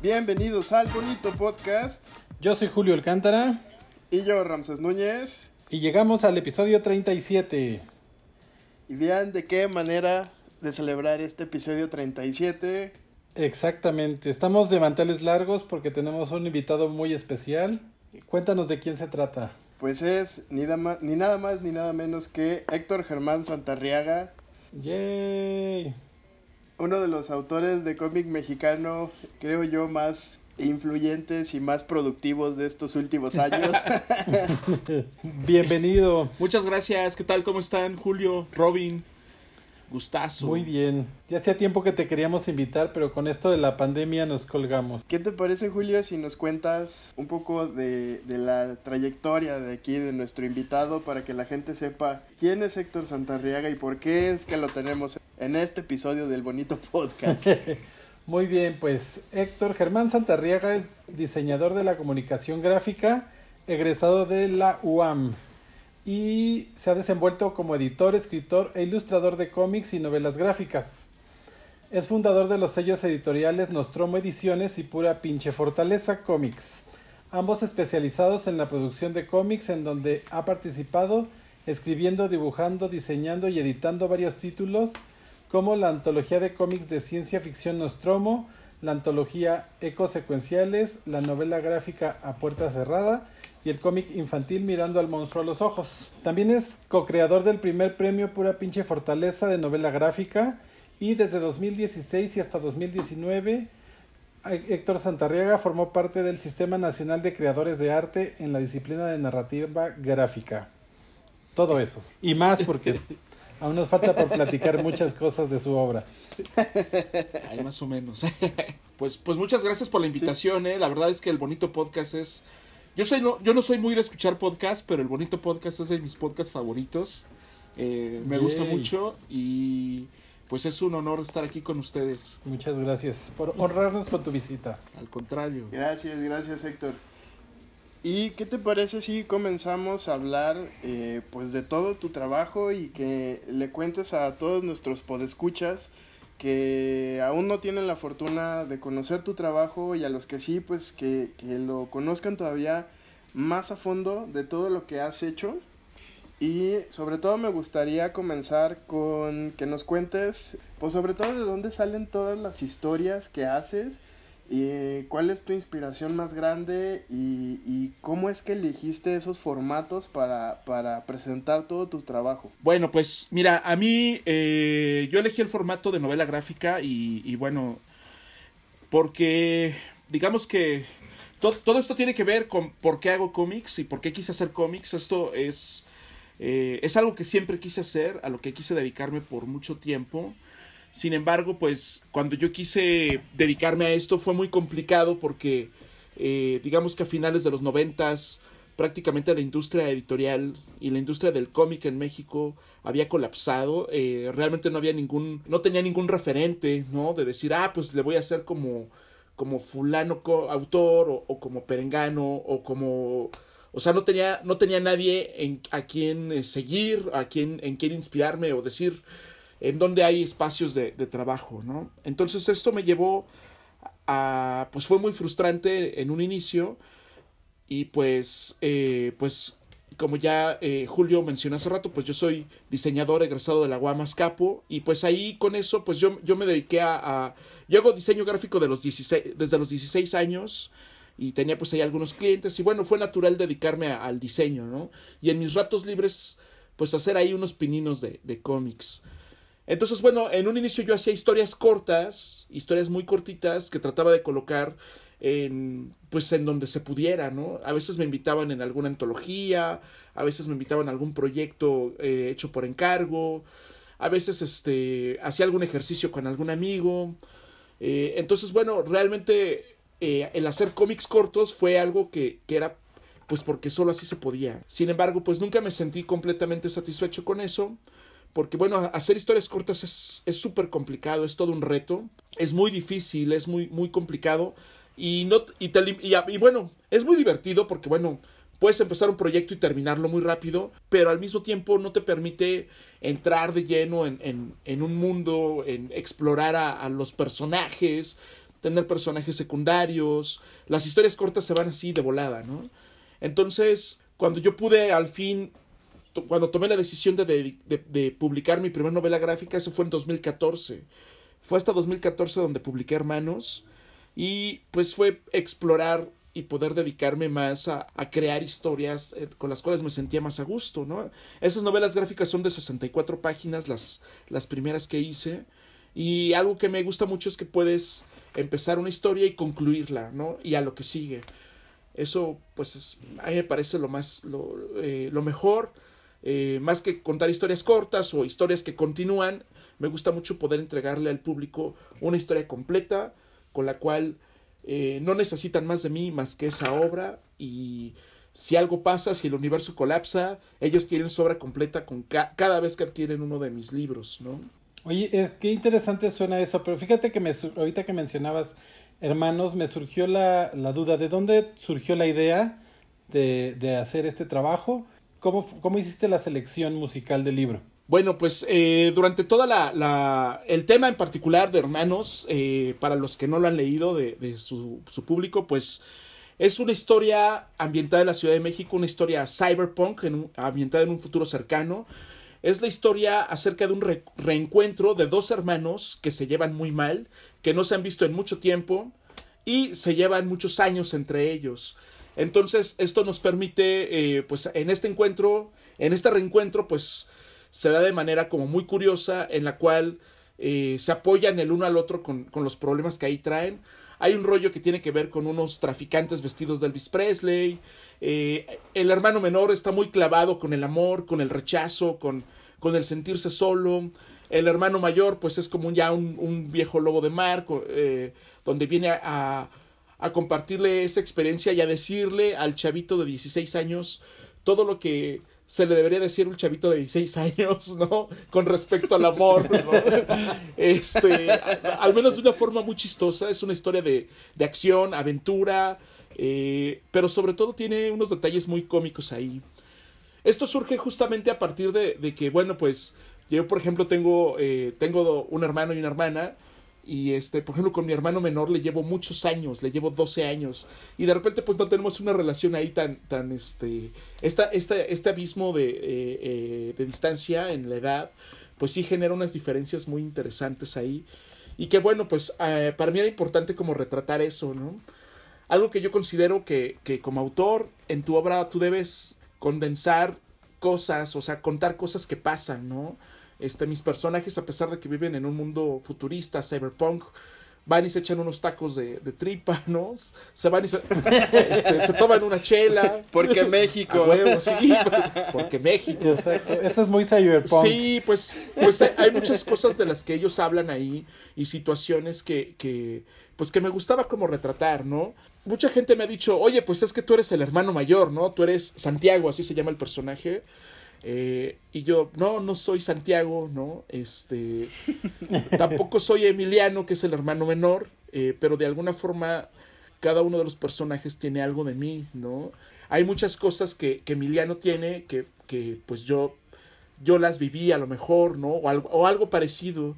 Bienvenidos al bonito podcast. Yo soy Julio Alcántara. Y yo, Ramses Núñez. Y llegamos al episodio 37. Y vean de qué manera de celebrar este episodio 37. Exactamente. Estamos de manteles largos porque tenemos un invitado muy especial. Cuéntanos de quién se trata. Pues es ni, ni nada más ni nada menos que Héctor Germán Santarriaga. ¡Yay! Uno de los autores de cómic mexicano, creo yo, más influyentes y más productivos de estos últimos años. Bienvenido. Muchas gracias. ¿Qué tal? ¿Cómo están? Julio, Robin, Gustazo. Muy bien. Ya hacía tiempo que te queríamos invitar, pero con esto de la pandemia nos colgamos. ¿Qué te parece, Julio, si nos cuentas un poco de, de la trayectoria de aquí de nuestro invitado para que la gente sepa quién es Héctor Santarriaga y por qué es que lo tenemos en este episodio del bonito podcast? Muy bien, pues Héctor Germán Santarriaga es diseñador de la comunicación gráfica, egresado de la UAM y se ha desenvuelto como editor, escritor e ilustrador de cómics y novelas gráficas. Es fundador de los sellos editoriales Nostromo Ediciones y Pura Pinche Fortaleza Comics, ambos especializados en la producción de cómics en donde ha participado escribiendo, dibujando, diseñando y editando varios títulos como la antología de cómics de ciencia ficción Nostromo, la antología Ecosecuenciales, la novela gráfica A Puerta Cerrada y el cómic infantil Mirando al monstruo a los ojos. También es co-creador del primer premio Pura Pinche Fortaleza de novela gráfica y desde 2016 y hasta 2019 Héctor Santarriaga formó parte del Sistema Nacional de Creadores de Arte en la disciplina de narrativa gráfica. Todo eso. Y más porque aún nos falta por platicar muchas cosas de su obra. Ahí más o menos. Pues, pues muchas gracias por la invitación, ¿eh? La verdad es que el bonito podcast es yo, soy no, yo no soy muy de escuchar podcast, pero el bonito podcast es de mis podcasts favoritos. Eh, me gusta mucho y pues es un honor estar aquí con ustedes. Muchas gracias por honrarnos con tu visita. Al contrario. Gracias, gracias Héctor. ¿Y qué te parece si comenzamos a hablar eh, pues de todo tu trabajo y que le cuentes a todos nuestros podescuchas que aún no tienen la fortuna de conocer tu trabajo y a los que sí, pues que, que, lo conozcan todavía más a fondo de todo lo que has hecho. Y sobre todo me gustaría comenzar con que nos cuentes, pues sobre todo de dónde salen todas las historias que haces y cuál es tu inspiración más grande y, y cómo es que elegiste esos formatos para, para, presentar todo tu trabajo. Bueno, pues mira, a mí eh, yo elegí el formato de novela gráfica y, y bueno, porque digamos que todo, todo, esto tiene que ver con por qué hago cómics y por qué quise hacer cómics. Esto es, eh, es algo que siempre quise hacer, a lo que quise dedicarme por mucho tiempo. Sin embargo, pues cuando yo quise dedicarme a esto fue muy complicado porque eh, digamos que a finales de los noventas prácticamente la industria editorial y la industria del cómic en México había colapsado. Eh, realmente no había ningún, no tenía ningún referente, ¿no? De decir, ah, pues le voy a hacer como, como fulano autor o, o como perengano o como o sea, no tenía, no tenía nadie en, a quien eh, seguir, a quien, en quien inspirarme o decir, en donde hay espacios de, trabajo, ¿no? Entonces esto me llevó a, pues fue muy frustrante en un inicio y pues, eh, pues como ya eh, Julio mencionó hace rato, pues yo soy diseñador egresado de la Guamas Capo y pues ahí con eso pues yo, yo me dediqué a, yo hago diseño gráfico de los 16, desde los 16 años y tenía pues ahí algunos clientes y bueno, fue natural dedicarme a, al diseño, ¿no? Y en mis ratos libres pues hacer ahí unos pininos de cómics. Entonces, bueno, en un inicio yo hacía historias cortas, historias muy cortitas que trataba de colocar en pues en donde se pudiera, ¿no? A veces me invitaban en alguna antología, a veces me invitaban a algún proyecto eh, hecho por encargo, a veces este hacía algún ejercicio con algún amigo. Eh, entonces, bueno, realmente eh, el hacer cómics cortos fue algo que, que era pues porque solo así se podía. Sin embargo, pues nunca me sentí completamente satisfecho con eso porque bueno, hacer historias cortas es súper complicado, es todo un reto, es muy difícil, es muy, muy complicado y, no, y, te, y, bueno, es muy divertido porque bueno, puedes empezar un proyecto y terminarlo muy rápido, pero al mismo tiempo no te permite entrar de lleno en, en, un mundo, en explorar a los personajes, tener personajes secundarios, las historias cortas se van así de volada, ¿no? Entonces, cuando yo pude al fin, cuando tomé la decisión de, de, de publicar mi primera novela gráfica, eso fue en 2014. Fue hasta 2014 donde publiqué Hermanos y pues fue explorar y poder dedicarme más a, a, crear historias eh, con las cuales me sentía más a gusto, ¿no? Esas novelas gráficas son de 64 páginas, las, las primeras que hice, y algo que me gusta mucho es que puedes empezar una historia y concluirla, ¿no? Y a lo que sigue. Eso, pues, es, a mí me parece lo más, lo, eh, lo mejor, eh, más que contar historias cortas o historias que continúan, me gusta mucho poder entregarle al público una historia completa con la cual eh, no necesitan más de mí más que esa obra y si algo pasa, si el universo colapsa, ellos tienen su obra completa con ca cada vez que adquieren uno de mis libros, ¿no? Oye, es, qué interesante suena eso, pero fíjate que me, ahorita que mencionabas hermanos, me surgió la, la duda, ¿de dónde surgió la idea de, de hacer este trabajo? ¿Cómo, ¿Cómo hiciste la selección musical del libro? Bueno, pues eh, durante toda la, la, el tema en particular de Hermanos, eh, para los que no lo han leído de, de su, su, público, pues es una historia ambientada en la Ciudad de México, una historia cyberpunk, en ambientada en un futuro cercano. Es la historia acerca de un re, reencuentro de dos hermanos que se llevan muy mal, que no se han visto en mucho tiempo y se llevan muchos años entre ellos. Entonces, esto nos permite, eh, pues, en este encuentro, en este reencuentro, pues, se da de manera como muy curiosa en la cual eh, se apoyan el uno al otro con, con, los problemas que ahí traen. Hay un rollo que tiene que ver con unos traficantes vestidos de Elvis Presley. Eh, el hermano menor está muy clavado con el amor, con el rechazo, con, con el sentirse solo. El hermano mayor, pues es como ya un, viejo lobo de mar, donde viene a compartirle esa experiencia y a decirle al chavito de 16 años todo lo que se le debería decir un chavito de 16 años, ¿no? Con respecto al amor, ¿no? Este, al menos de una forma muy chistosa, es una historia de, de acción, aventura, eh, pero sobre todo tiene unos detalles muy cómicos ahí. Esto surge justamente a partir de, de que, bueno, pues yo, por ejemplo, tengo, eh, tengo un hermano y una hermana, y este, por ejemplo, con mi hermano menor le llevo muchos años, le llevo 12 años. Y de repente, pues no tenemos una relación ahí tan, tan, este, esta, esta, este abismo de, eh, eh, de distancia en la edad, pues sí genera unas diferencias muy interesantes ahí. Y que bueno, pues eh, para mí era importante como retratar eso, ¿no? Algo que yo considero que, que como autor, en tu obra tú debes condensar cosas, o sea, contar cosas que pasan, ¿no? Este, mis personajes, a pesar de que viven en un mundo futurista, cyberpunk, van y se echan unos tacos de, de tripa, ¿no? Se van y se, este, se toman una chela. Porque México. Huevo, sí, porque México. Exacto. Eso es muy cyberpunk. Sí, pues, pues hay muchas cosas de las que ellos hablan ahí y situaciones que, que, pues que me gustaba como retratar, ¿no? Mucha gente me ha dicho, oye, pues es que tú eres el hermano mayor, ¿no? Tú eres Santiago, así se llama el personaje. Eh, y yo, no, no soy Santiago, ¿no? Este, tampoco soy Emiliano, que es el hermano menor, eh, pero de alguna forma cada uno de los personajes tiene algo de mí, ¿no? Hay muchas cosas que, que Emiliano tiene que, que, pues yo, yo las viví a lo mejor, ¿no? O algo, o algo parecido.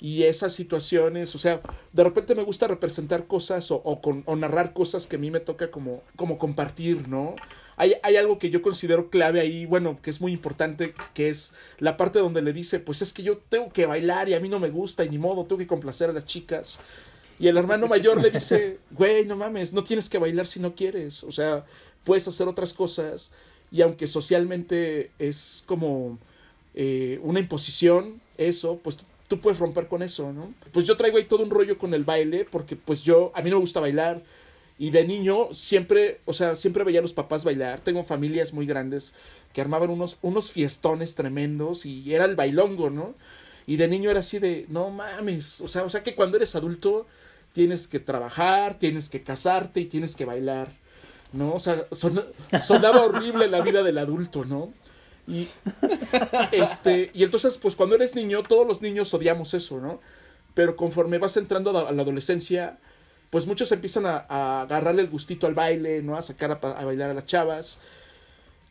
Y esas situaciones, o sea, de repente me gusta representar cosas o, o, con, o narrar cosas que a mí me toca como, como compartir, ¿no? Hay, hay, algo que yo considero clave ahí, bueno, que es muy importante, que es la parte donde le dice, pues es que yo tengo que bailar y a mí no me gusta y ni modo, tengo que complacer a las chicas. Y el hermano mayor le dice, güey, no mames, no tienes que bailar si no quieres, o sea, puedes hacer otras cosas. Y aunque socialmente es como eh, una imposición, eso, pues tú puedes romper con eso, ¿no? Pues yo traigo ahí todo un rollo con el baile, porque pues yo, a mí no me gusta bailar, y de niño siempre, o sea, siempre veía a los papás bailar. Tengo familias muy grandes que armaban unos, unos fiestones tremendos y era el bailongo, ¿no? Y de niño era así de, no mames, o sea, o sea que cuando eres adulto tienes que trabajar, tienes que casarte y tienes que bailar, ¿no? O sea, son, sonaba horrible la vida del adulto, ¿no? Y, este, y entonces, pues cuando eres niño, todos los niños odiamos eso, ¿no? Pero conforme vas entrando a la adolescencia, pues muchos empiezan a, a, agarrarle el gustito al baile, ¿no? A sacar a, a, bailar a las chavas.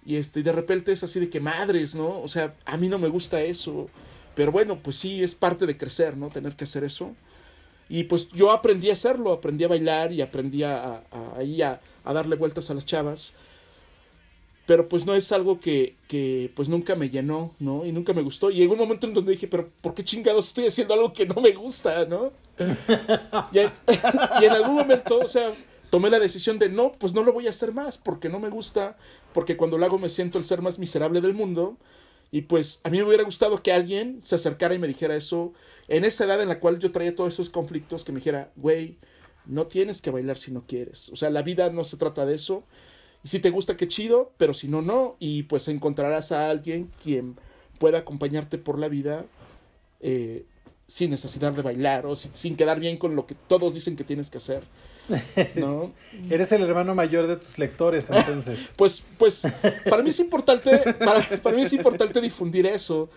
Y este, de repente es así de que madres, ¿no? O sea, a mí no me gusta eso. Pero bueno, pues sí, es parte de crecer, ¿no? Tener que hacer eso. Y pues yo aprendí a hacerlo, aprendí a bailar y aprendí a, ahí a, darle vueltas a las chavas. Pero pues no es algo que, que pues nunca me llenó, ¿no? Y nunca me gustó. Y llegó un momento en donde dije, pero ¿por qué chingados estoy haciendo algo que no me gusta, ¿no? y, y en algún momento, o sea, tomé la decisión de no, pues no lo voy a hacer más porque no me gusta, porque cuando lo hago me siento el ser más miserable del mundo y pues a mí me hubiera gustado que alguien se acercara y me dijera eso en esa edad en la cual yo traía todos esos conflictos, que me dijera, güey, no tienes que bailar si no quieres. O sea, la vida no se trata de eso. Y si te gusta, qué chido, pero si no, no. Y pues encontrarás a alguien quien pueda acompañarte por la vida eh, sin necesidad de bailar o sin quedar bien con lo que todos dicen que tienes que hacer. ¿no? Eres el hermano mayor de tus lectores, entonces. pues, pues, para mí es importante, para, mí es importante difundir eso.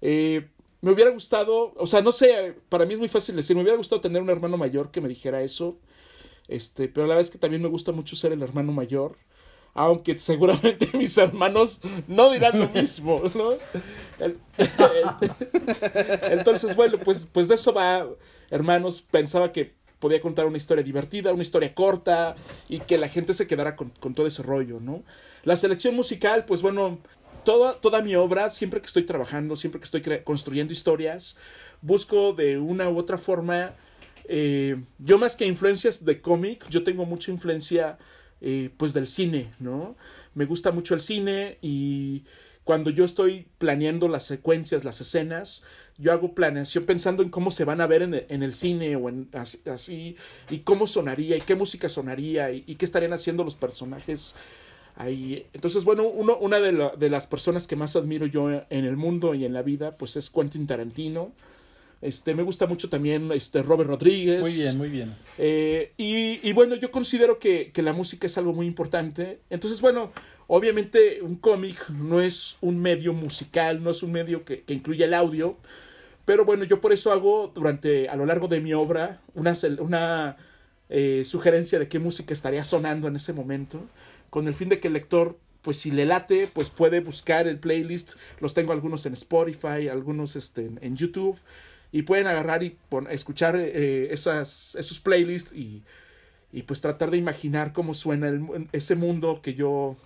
Eh, me hubiera gustado, o sea, no sé, para mí es muy fácil decir, me hubiera gustado tener un hermano mayor que me dijera eso. Este, pero la verdad es que también me gusta mucho ser el hermano mayor. Aunque seguramente mis hermanos no dirán lo mismo, ¿no? Entonces, bueno, pues, pues de eso va, hermanos. Pensaba que podía contar una historia divertida, una historia corta y que la gente se quedara con, todo ese rollo, ¿no? La selección musical, pues bueno, toda, toda mi obra, siempre que estoy trabajando, siempre que estoy construyendo historias, busco de una u otra forma, eh, yo más que influencias de cómic, yo tengo mucha influencia eh, pues del cine, ¿no? Me gusta mucho el cine y cuando yo estoy planeando las secuencias, las escenas, yo hago planeación pensando en cómo se van a ver en el, cine o en así, y cómo sonaría, y qué música sonaría, y, qué estarían haciendo los personajes ahí. Entonces, bueno, uno, una de, de, las personas que más admiro yo en el mundo y en la vida, pues es Quentin Tarantino. Este, me gusta mucho también este, Robert Rodríguez. Muy bien, muy bien. Eh, y, y, bueno, yo considero que, que, la música es algo muy importante. Entonces, bueno, obviamente un cómic no es un medio musical, no es un medio que, que, incluye el audio. Pero bueno, yo por eso hago durante, a lo largo de mi obra, una, una eh, sugerencia de qué música estaría sonando en ese momento, con el fin de que el lector pues si le late, pues puede buscar el playlist. Los tengo algunos en Spotify, algunos este, en YouTube y pueden agarrar y escuchar eh, esas, esos playlists y, y, pues tratar de imaginar cómo suena ese mundo que yo,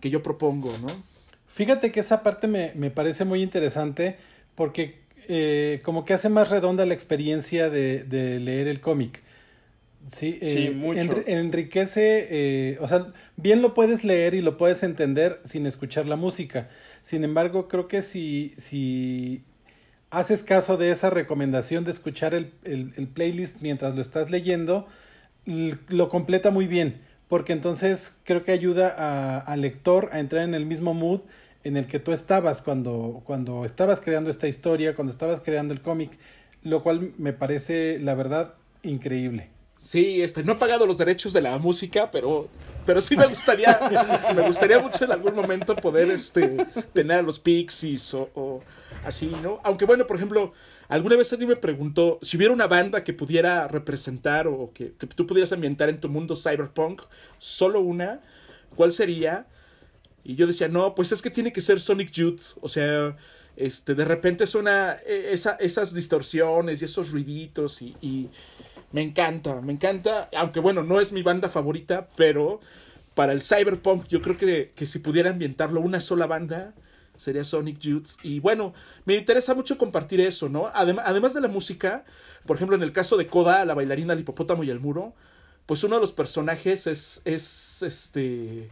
que yo propongo, ¿no? Fíjate que esa parte me, me parece muy interesante porque eh, como que hace más redonda la experiencia de, de leer el cómic. Sí, eh, mucho. enriquece, o sea, bien lo puedes leer y lo puedes entender sin escuchar la música. Sin embargo, creo que si, si haces caso de esa recomendación de escuchar el, playlist mientras lo estás leyendo, lo completa muy bien, porque entonces creo que ayuda al lector a entrar en el mismo mood en el que tú estabas cuando, cuando estabas creando esta historia, cuando estabas creando el cómic, lo cual me parece, la verdad, increíble. Sí, este, no he pagado los derechos de la música, pero, pero sí me gustaría, me gustaría mucho en algún momento poder este, tener a los Pixies o así, ¿no? Aunque bueno, por ejemplo, alguna vez alguien me preguntó si hubiera una banda que pudiera representar o que, tú pudieras ambientar en tu mundo cyberpunk, solo una, ¿cuál sería? Y yo decía, no, pues es que tiene que ser Sonic Youth, o sea, este, de repente suena e, esa, esas distorsiones y esos ruiditos y, y me encanta, me encanta, aunque bueno, no es mi banda favorita, pero para el cyberpunk yo creo que, que si pudiera ambientarlo una sola banda, sería Sonic Youth. Y bueno, me interesa mucho compartir eso, ¿no? además de la música, por ejemplo, en el caso de Koda, la bailarina, el hipopótamo y el muro, pues uno de los personajes es, es este,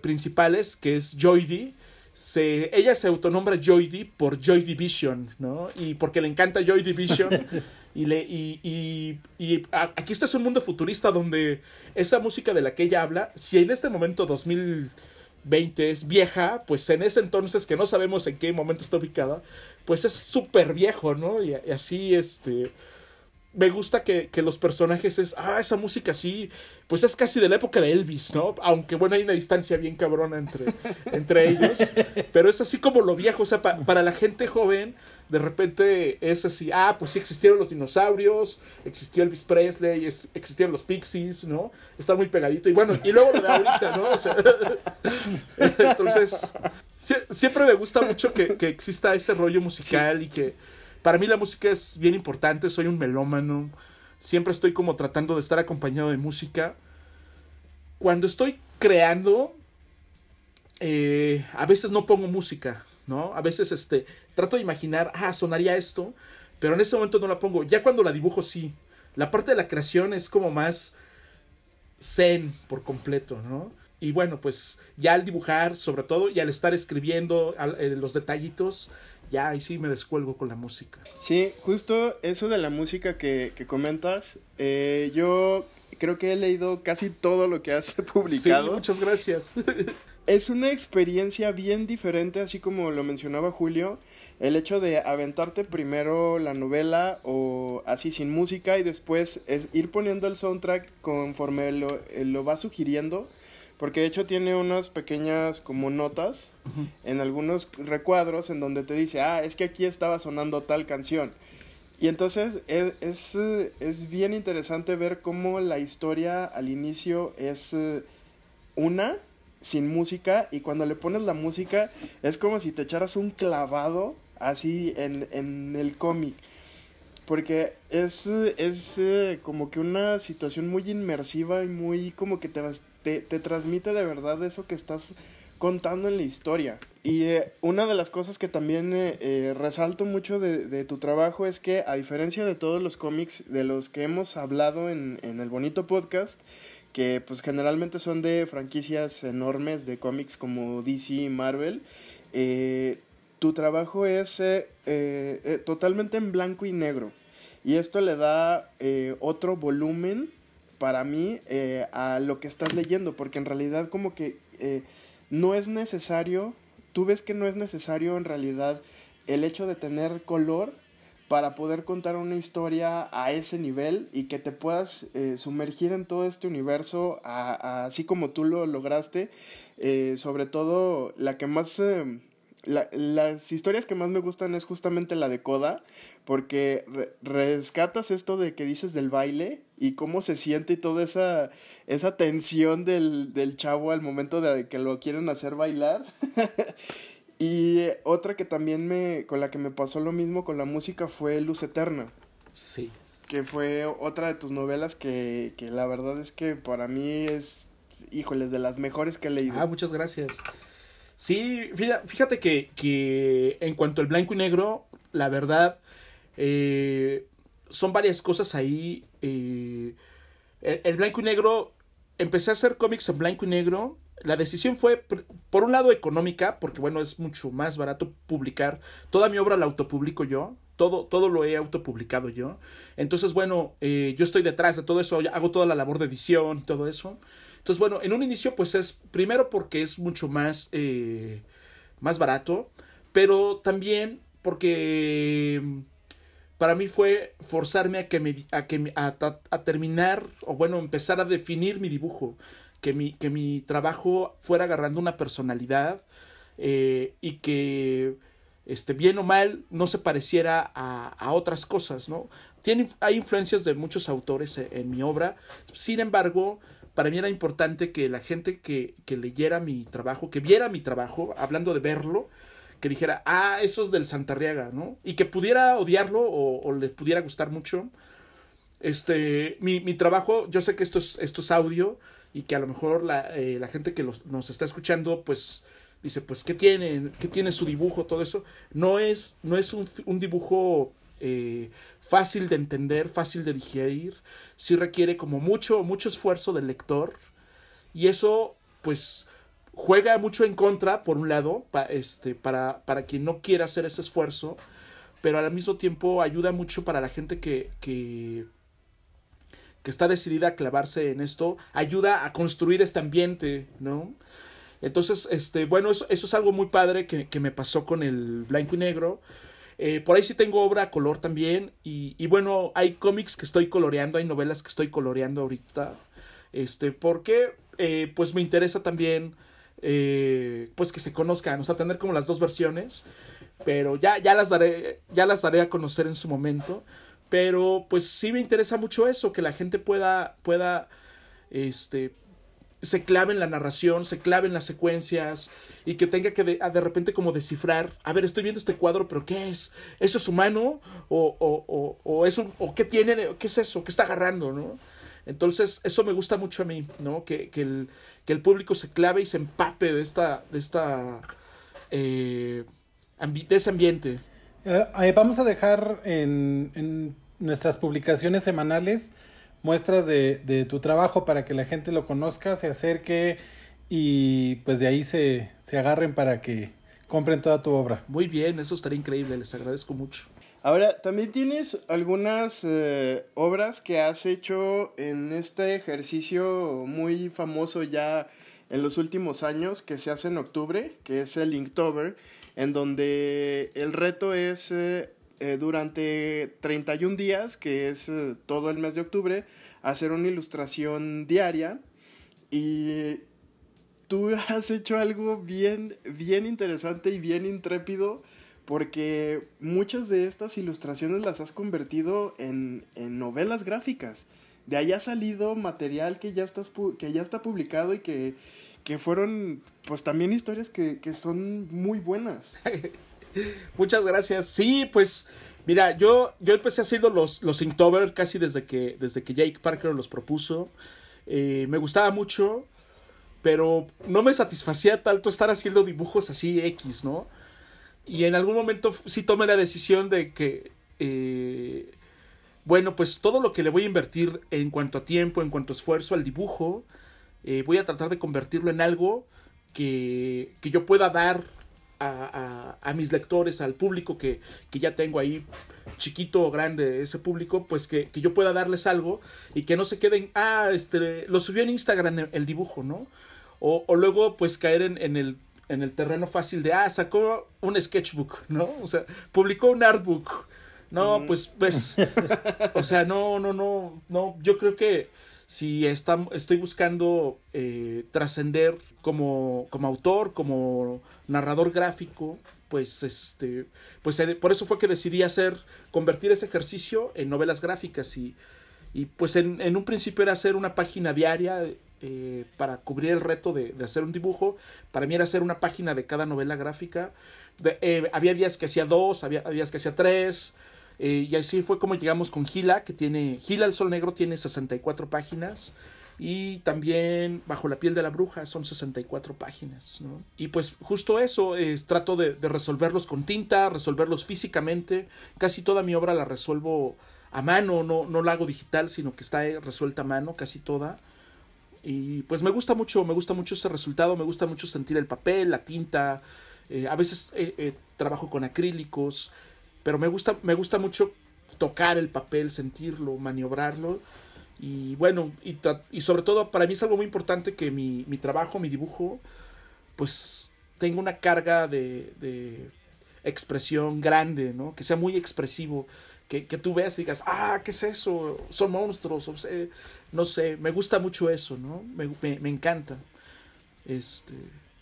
principales, que es Joy Se, ella se autonombra Joy por Joy Division, ¿no? Y porque le encanta Joy Division. y, le, y, y, y aquí está es un mundo futurista donde esa música de la que ella habla, si en este momento 2000 20 es vieja, pues en ese entonces que no sabemos en qué momento está ubicada, pues es súper viejo, ¿no? Y, así, este, me gusta que, que, los personajes es, ah, esa música sí, pues es casi de la época de Elvis, ¿no? Aunque bueno, hay una distancia bien cabrona entre, entre ellos, pero es así como lo viejo, o sea, para la gente joven, de repente es así, ah, pues sí existieron los dinosaurios, existió Elvis Presley, existieron los Pixies, ¿no? Está muy pegadito. Y bueno, y luego lo de ahorita, ¿no? O sea, entonces, siempre me gusta mucho que, exista ese rollo musical y que, para mí la música es bien importante, soy un melómano, siempre estoy como tratando de estar acompañado de música. Cuando estoy creando, eh, a veces no pongo música, ¿no? A veces este, trato de imaginar, ah, sonaría esto, pero en ese momento no la pongo. Ya cuando la dibujo, sí. La parte de la creación es como más zen por completo, ¿no? Y bueno, pues ya al dibujar, sobre todo, y al estar escribiendo eh, los detallitos, ya ahí sí me descuelgo con la música. Sí, justo eso de la música que, comentas, eh, yo creo que he leído casi todo lo que has publicado. Sí, muchas gracias. es una experiencia bien diferente, así como lo mencionaba Julio, el hecho de aventarte primero la novela o así sin música y después es ir poniendo el soundtrack conforme lo, eh, lo va sugiriendo, porque de hecho tiene unas pequeñas como notas en algunos recuadros en donde te dice, ah, es que aquí estaba sonando tal canción. Y entonces es, es, es bien interesante ver cómo la historia al inicio es eh, una sin música y cuando le pones la música es como si te echaras un clavado así en, en el cómic. Porque es, es eh, como que una situación muy inmersiva y muy como que te, te, te transmite de verdad eso que estás contando en la historia. Y eh, una de las cosas que también eh, resalto mucho de, tu trabajo es que a diferencia de todos los cómics de los que hemos hablado en, en el bonito podcast, que pues generalmente son de franquicias enormes de cómics como DC y Marvel. Eh, tu trabajo es eh, eh, totalmente en blanco y negro. Y esto le da otro volumen para mí a lo que estás leyendo, porque en realidad como que no es necesario, tú ves que no es necesario en realidad el hecho de tener color para poder contar una historia a ese nivel y que te puedas eh, sumergir en todo este universo así como tú lo lograste. Eh, sobre todo la que más... Eh, las historias que más me gustan es justamente la de Coda, porque rescatas esto de que dices del baile y cómo se siente y toda esa, esa tensión del, del chavo al momento de que lo quieren hacer bailar. Y otra que también me, con la que me pasó lo mismo con la música fue Luz Eterna. Sí. Que fue otra de tus novelas que, que la verdad es que para mí es, híjoles, de las mejores que he leído. Ah, muchas gracias. Sí, fíjate que, que en cuanto al blanco y negro, la verdad, eh, son varias cosas ahí. Eh, el, blanco y negro, empecé a hacer cómics en blanco y negro la decisión fue, por un lado, económica, porque bueno, es mucho más barato publicar. Toda mi obra la autopublico yo, todo, todo lo he autopublicado yo. Entonces, bueno, eh, yo estoy detrás de todo eso, hago toda la labor de edición y todo eso. Entonces, bueno, en un inicio, pues es, primero porque es mucho más, eh, más barato, pero también porque para mí fue forzarme a que me, a que a, terminar, o bueno, empezar a definir mi dibujo que mi, que mi trabajo fuera agarrando una personalidad eh, y que este, bien o mal no se pareciera a, a otras cosas, ¿no? Tiene, hay influencias de muchos autores en, mi obra, sin embargo, para mí era importante que la gente que, que, leyera mi trabajo, que viera mi trabajo, hablando de verlo, que dijera, ah, eso es del Santarriaga, ¿no? Y que pudiera odiarlo o, o le pudiera gustar mucho. Este, mi, mi trabajo, yo sé que esto es, esto es audio, y que a lo mejor la, eh, la gente que los, nos está escuchando, pues dice, pues, ¿qué tiene? ¿Qué tiene su dibujo? Todo eso. No es, no es un, un dibujo eh, fácil de entender, fácil de digerir. Sí requiere como mucho, mucho esfuerzo del lector. Y eso, pues, juega mucho en contra, por un lado, pa, este, para, para quien no quiera hacer ese esfuerzo. Pero al mismo tiempo ayuda mucho para la gente que, que que está decidida a clavarse en esto, ayuda a construir este ambiente, ¿no? Entonces, este, bueno, eso, eso es algo muy padre que, que, me pasó con el blanco y negro. Eh, por ahí sí tengo obra a color también. Y, y, bueno, hay cómics que estoy coloreando, hay novelas que estoy coloreando ahorita. Este, porque eh, pues me interesa también eh, pues que se conozcan, o sea, tener como las dos versiones. Pero ya, ya las daré, ya las daré a conocer en su momento. Pero pues sí me interesa mucho eso, que la gente pueda, pueda, este, se clave en la narración, se clave en las secuencias y que tenga que de, de, repente como descifrar, a ver, estoy viendo este cuadro, pero ¿qué es? ¿Eso es humano? ¿O, o, o, o, es o qué tiene? ¿Qué es eso? ¿Qué está agarrando? ¿no? Entonces, eso me gusta mucho a mí, ¿no? Que, que, el, que el público se clave y se empape de esta, de esta, eh, de ese ambiente. Eh, vamos a dejar en, en, nuestras publicaciones semanales muestras de, de, tu trabajo para que la gente lo conozca, se acerque y pues de ahí se, se agarren para que compren toda tu obra. Muy bien, eso estaría increíble, les agradezco mucho. Ahora, también tienes algunas eh, obras que has hecho en este ejercicio muy famoso ya en los últimos años que se hace en octubre, que es el Inktober, en donde el reto es eh, eh, durante 31 días, que es eh, todo el mes de octubre, hacer una ilustración diaria y tú has hecho algo bien, bien interesante y bien intrépido porque muchas de estas ilustraciones las has convertido en, en novelas gráficas. De ahí ha salido material que ya, estás, que ya está publicado y que, que fueron, pues también historias que, que son muy buenas. Muchas gracias. Sí, pues, mira, yo, yo empecé haciendo los, los Inktober casi desde que, desde que Jake Parker los propuso. Eh, me gustaba mucho, pero no me satisfacía tanto estar haciendo dibujos así X, ¿no? Y en algún momento sí tomé la decisión de que, eh, bueno, pues todo lo que le voy a invertir en cuanto a tiempo, en cuanto a esfuerzo al dibujo, eh, voy a tratar de convertirlo en algo que, que yo pueda dar a, a, a, mis lectores, al público que, que, ya tengo ahí, chiquito o grande, ese público, pues que, que, yo pueda darles algo y que no se queden, ah, este, lo subió en Instagram el dibujo, ¿no? O, o luego pues caer en, en el en el terreno fácil de, ah, sacó un sketchbook, ¿no? O sea, publicó un artbook. No, mm. pues, pues, o sea, no, no, no, no, yo creo que si está, estoy buscando eh, trascender como, como autor, como narrador gráfico, pues este, pues por eso fue que decidí hacer, convertir ese ejercicio en novelas gráficas y, y pues en, en un principio era hacer una página diaria eh, para cubrir el reto de, hacer un dibujo. Para mí era hacer una página de cada novela gráfica. Eh, había días que hacía dos, había días que hacía tres. Eh, y así fue como llegamos con Gila, que tiene. Gila el Sol Negro tiene 64 páginas. Y también Bajo la piel de la bruja son 64 páginas. Y pues justo eso, es, trato de, resolverlos con tinta, resolverlos físicamente. Casi toda mi obra la resuelvo a mano, no, no la hago digital, sino que está resuelta a mano, casi toda. Y pues me gusta mucho, me gusta mucho ese resultado, me gusta mucho sentir el papel, la tinta. Eh, a veces eh, eh, trabajo con acrílicos, pero me gusta, me gusta mucho tocar el papel, sentirlo, maniobrarlo. Y bueno, y, sobre todo para mí es algo muy importante que mi, mi trabajo, mi dibujo, pues tenga una carga de, de expresión grande, ¿no? Que sea muy expresivo que, que, tú veas y digas, ah, ¿qué es eso? Son monstruos, no sé, me gusta mucho eso, ¿no? Me, me, me encanta. Este,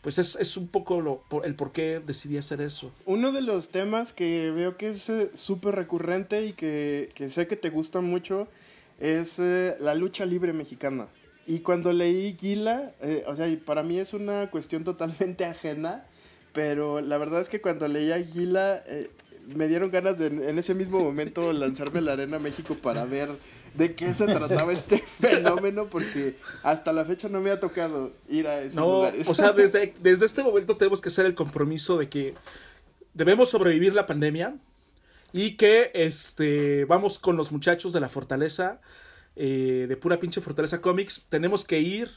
pues es, es, un poco lo, el por qué decidí hacer eso. Uno de los temas que veo que es eh, súper recurrente y que, que, sé que te gusta mucho es eh, la lucha libre mexicana. Y cuando leí Gila, eh, o sea, para mí es una cuestión totalmente ajena, pero la verdad es que cuando leí a Gila, eh, me dieron ganas de en ese mismo momento lanzarme a la Arena México para ver de qué se trataba este fenómeno, porque hasta la fecha no me ha tocado ir a esos no, lugares. O sea, desde, desde este momento tenemos que hacer el compromiso de que debemos sobrevivir la pandemia y que este vamos con los muchachos de la Fortaleza, eh, de pura pinche Fortaleza Comics, tenemos que ir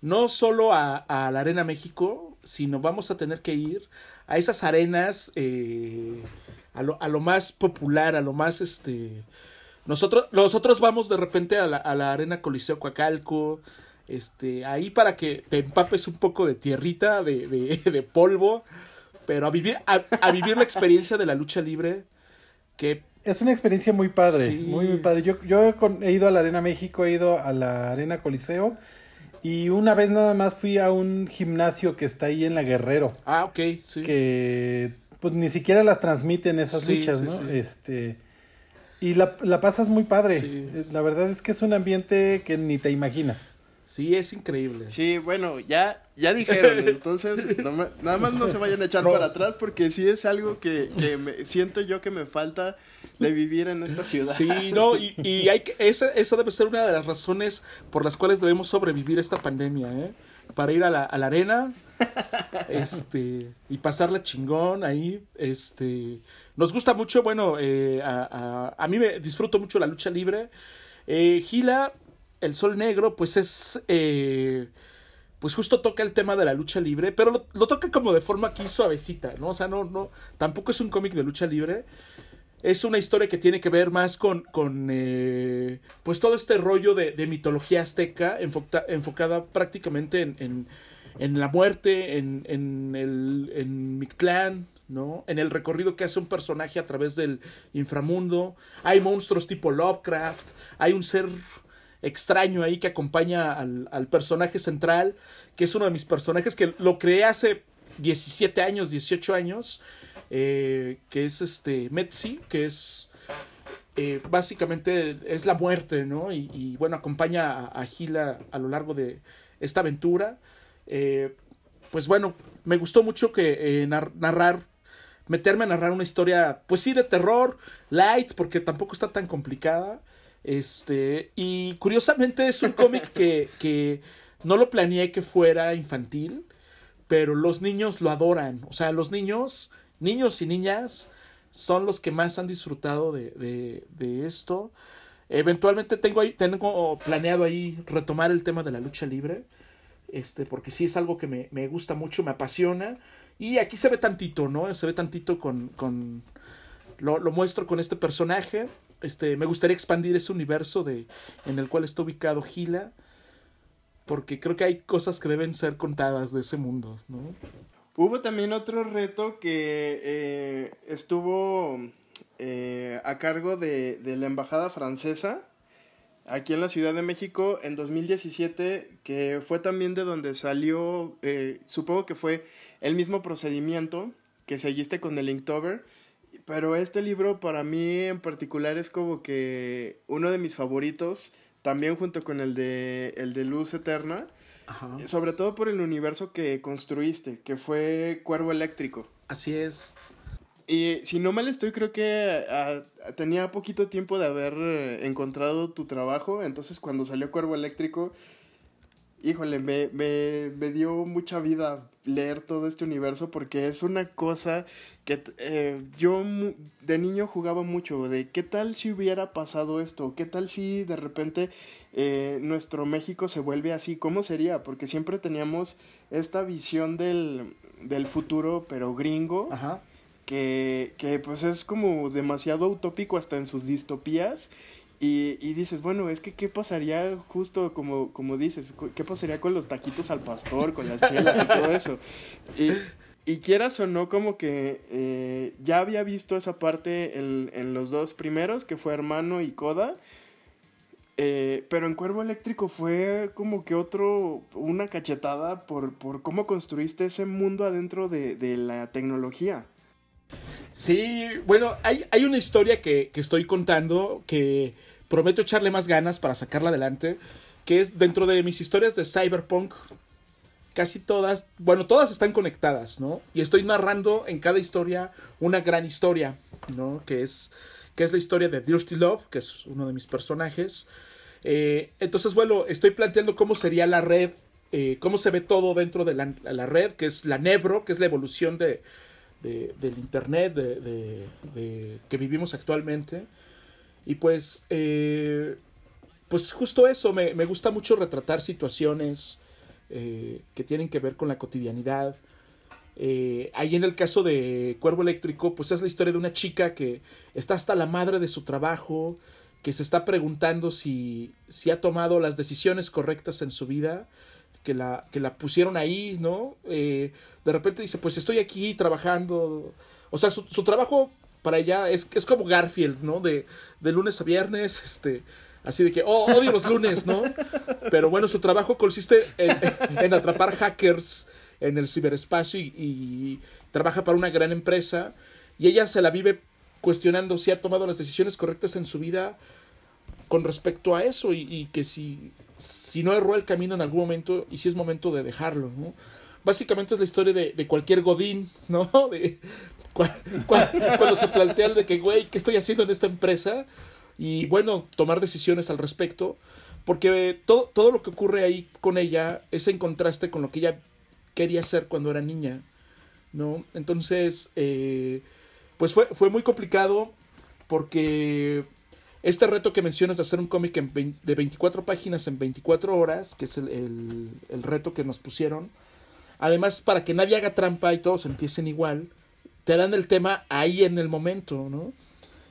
no solo a, a la Arena México, sino vamos a tener que ir a esas arenas eh, a lo, a lo más popular, a lo más este... Nosotros, nosotros vamos de repente a la, a la arena Coliseo Coacalco, este, ahí para que te empapes un poco de tierrita, de, de, de polvo, pero a vivir, a, a, vivir la experiencia de la lucha libre, que... Es una experiencia muy padre, sí. muy, muy padre. Yo, yo he ido a la Arena México, he ido a la Arena Coliseo, y una vez nada más fui a un gimnasio que está ahí en la Guerrero. Ah, ok, sí. Que pues ni siquiera las transmiten esas sí, luchas, sí, ¿no? Sí. Este y la, la pasas muy padre. La verdad es que es un ambiente que ni te imaginas. Sí, es increíble. Sí, bueno, ya, ya dijeron, entonces nada más no se vayan a echar para atrás porque sí es algo que, que me, siento yo que me falta de vivir en esta ciudad. Sí, no, y, y hay que, esa, esa debe ser una de las razones por las cuales debemos sobrevivir esta pandemia, ¿eh? Para ir a la, a la arena, este, y pasarla chingón ahí, este, nos gusta mucho, bueno, eh, a, a, a, mí me disfruto mucho la lucha libre, eh, Gila, el Sol Negro, pues es, eh, pues justo toca el tema de la lucha libre, pero lo, toca como de forma aquí suavecita, ¿no? O sea, no, no, tampoco es un cómic de lucha libre, es una historia que tiene que ver más con, con eh, pues todo este rollo de, mitología azteca enfoca, enfocada prácticamente en, en, en, la muerte, en, en, el, en Mictlán, ¿no? En el recorrido que hace un personaje a través del inframundo. Hay monstruos tipo Lovecraft, hay un ser extraño ahí que acompaña al, personaje central, que es uno de mis personajes que lo creé hace 17 años, 18 años eh, que es este Metzi, que es eh, básicamente es la muerte, ¿no? Y, bueno, acompaña a, Gila a lo largo de esta aventura. Eh, pues bueno, me gustó mucho que narrar, meterme a narrar una historia, pues sí, de terror, light, porque tampoco está tan complicada. Este, y curiosamente es un cómic que, que no lo planeé que fuera infantil, pero los niños lo adoran. O sea, los niños niños y niñas son los que más han disfrutado de, de, de esto. Eventualmente tengo ahí, tengo planeado ahí retomar el tema de la lucha libre. Este, porque sí es algo que me, me gusta mucho, me apasiona. Y aquí se ve tantito, ¿no? Se ve tantito con. con lo, lo, muestro con este personaje. Este, me gustaría expandir ese universo de, en el cual está ubicado Gila. Porque creo que hay cosas que deben ser contadas de ese mundo, ¿no? Hubo también otro reto que eh, estuvo eh, a cargo de, de, la Embajada Francesa aquí en la Ciudad de México en 2017, que fue también de donde salió, eh, supongo que fue el mismo procedimiento que seguiste con el Inktober, pero este libro para mí en particular es como que uno de mis favoritos, también junto con el de, el de Luz Eterna. Ajá. Sobre todo por el universo que construiste, que fue Cuervo Eléctrico. Así es. Y si no mal estoy, creo que tenía poquito tiempo de haber encontrado tu trabajo, entonces cuando salió Cuervo Eléctrico, híjole, me, me, me dio mucha vida leer todo este universo porque es una cosa que eh, yo de niño jugaba mucho de qué tal si hubiera pasado esto, qué tal si de repente eh, nuestro México se vuelve así, ¿cómo sería? Porque siempre teníamos esta visión del, del futuro, pero gringo, Ajá. Que, que pues es como demasiado utópico hasta en sus distopías. Y, y, dices, bueno, es que qué pasaría justo como, como dices, qué pasaría con los taquitos al pastor, con las chelas y todo eso. Y, y quieras o no, como que eh, ya había visto esa parte en, en, los dos primeros, que fue Hermano y Coda. Eh, pero en Cuervo Eléctrico fue como que otro, una cachetada por, por cómo construiste ese mundo adentro de, de la tecnología. Sí, bueno, hay, hay una historia que, que, estoy contando que prometo echarle más ganas para sacarla adelante, que es dentro de mis historias de Cyberpunk. Casi todas, bueno, todas están conectadas, ¿no? Y estoy narrando en cada historia una gran historia, ¿no? Que es, que es la historia de Dirty Love, que es uno de mis personajes. Eh, entonces, bueno, estoy planteando cómo sería la red, eh, cómo se ve todo dentro de la, la red, que es la Nebro, que es la evolución de, de, del Internet de, de, de, que vivimos actualmente. Y pues, eh, pues justo eso, me, me, gusta mucho retratar situaciones eh, que tienen que ver con la cotidianidad. Eh, ahí en el caso de Cuervo Eléctrico, pues es la historia de una chica que está hasta la madre de su trabajo, que se está preguntando si, si ha tomado las decisiones correctas en su vida que la, que la pusieron ahí, ¿no? Eh, de repente dice, pues estoy aquí trabajando. O sea, su, trabajo para ella es, es como Garfield, ¿no? De, de lunes a viernes, este, así de que, oh, odio los lunes, ¿no? Pero bueno, su trabajo consiste en, atrapar hackers en el ciberespacio y, trabaja para una gran empresa y ella se la vive cuestionando si ha tomado las decisiones correctas en su vida con respecto a eso y que si si no erró el camino en algún momento y si es momento de dejarlo, ¿no? Básicamente es la historia de, de cualquier Godín, ¿no? De, cuando se plantea de que, güey, ¿qué estoy haciendo en esta empresa? Y bueno, tomar decisiones al respecto, porque todo, todo lo que ocurre ahí con ella es en contraste con lo que ella quería ser cuando era niña, ¿no? Entonces, eh, pues fue, fue muy complicado porque este reto que mencionas de hacer un cómic de 24 páginas en 24 horas, que es el, el, reto que nos pusieron, además para que nadie haga trampa y todos empiecen igual, te dan el tema ahí en el momento, ¿no?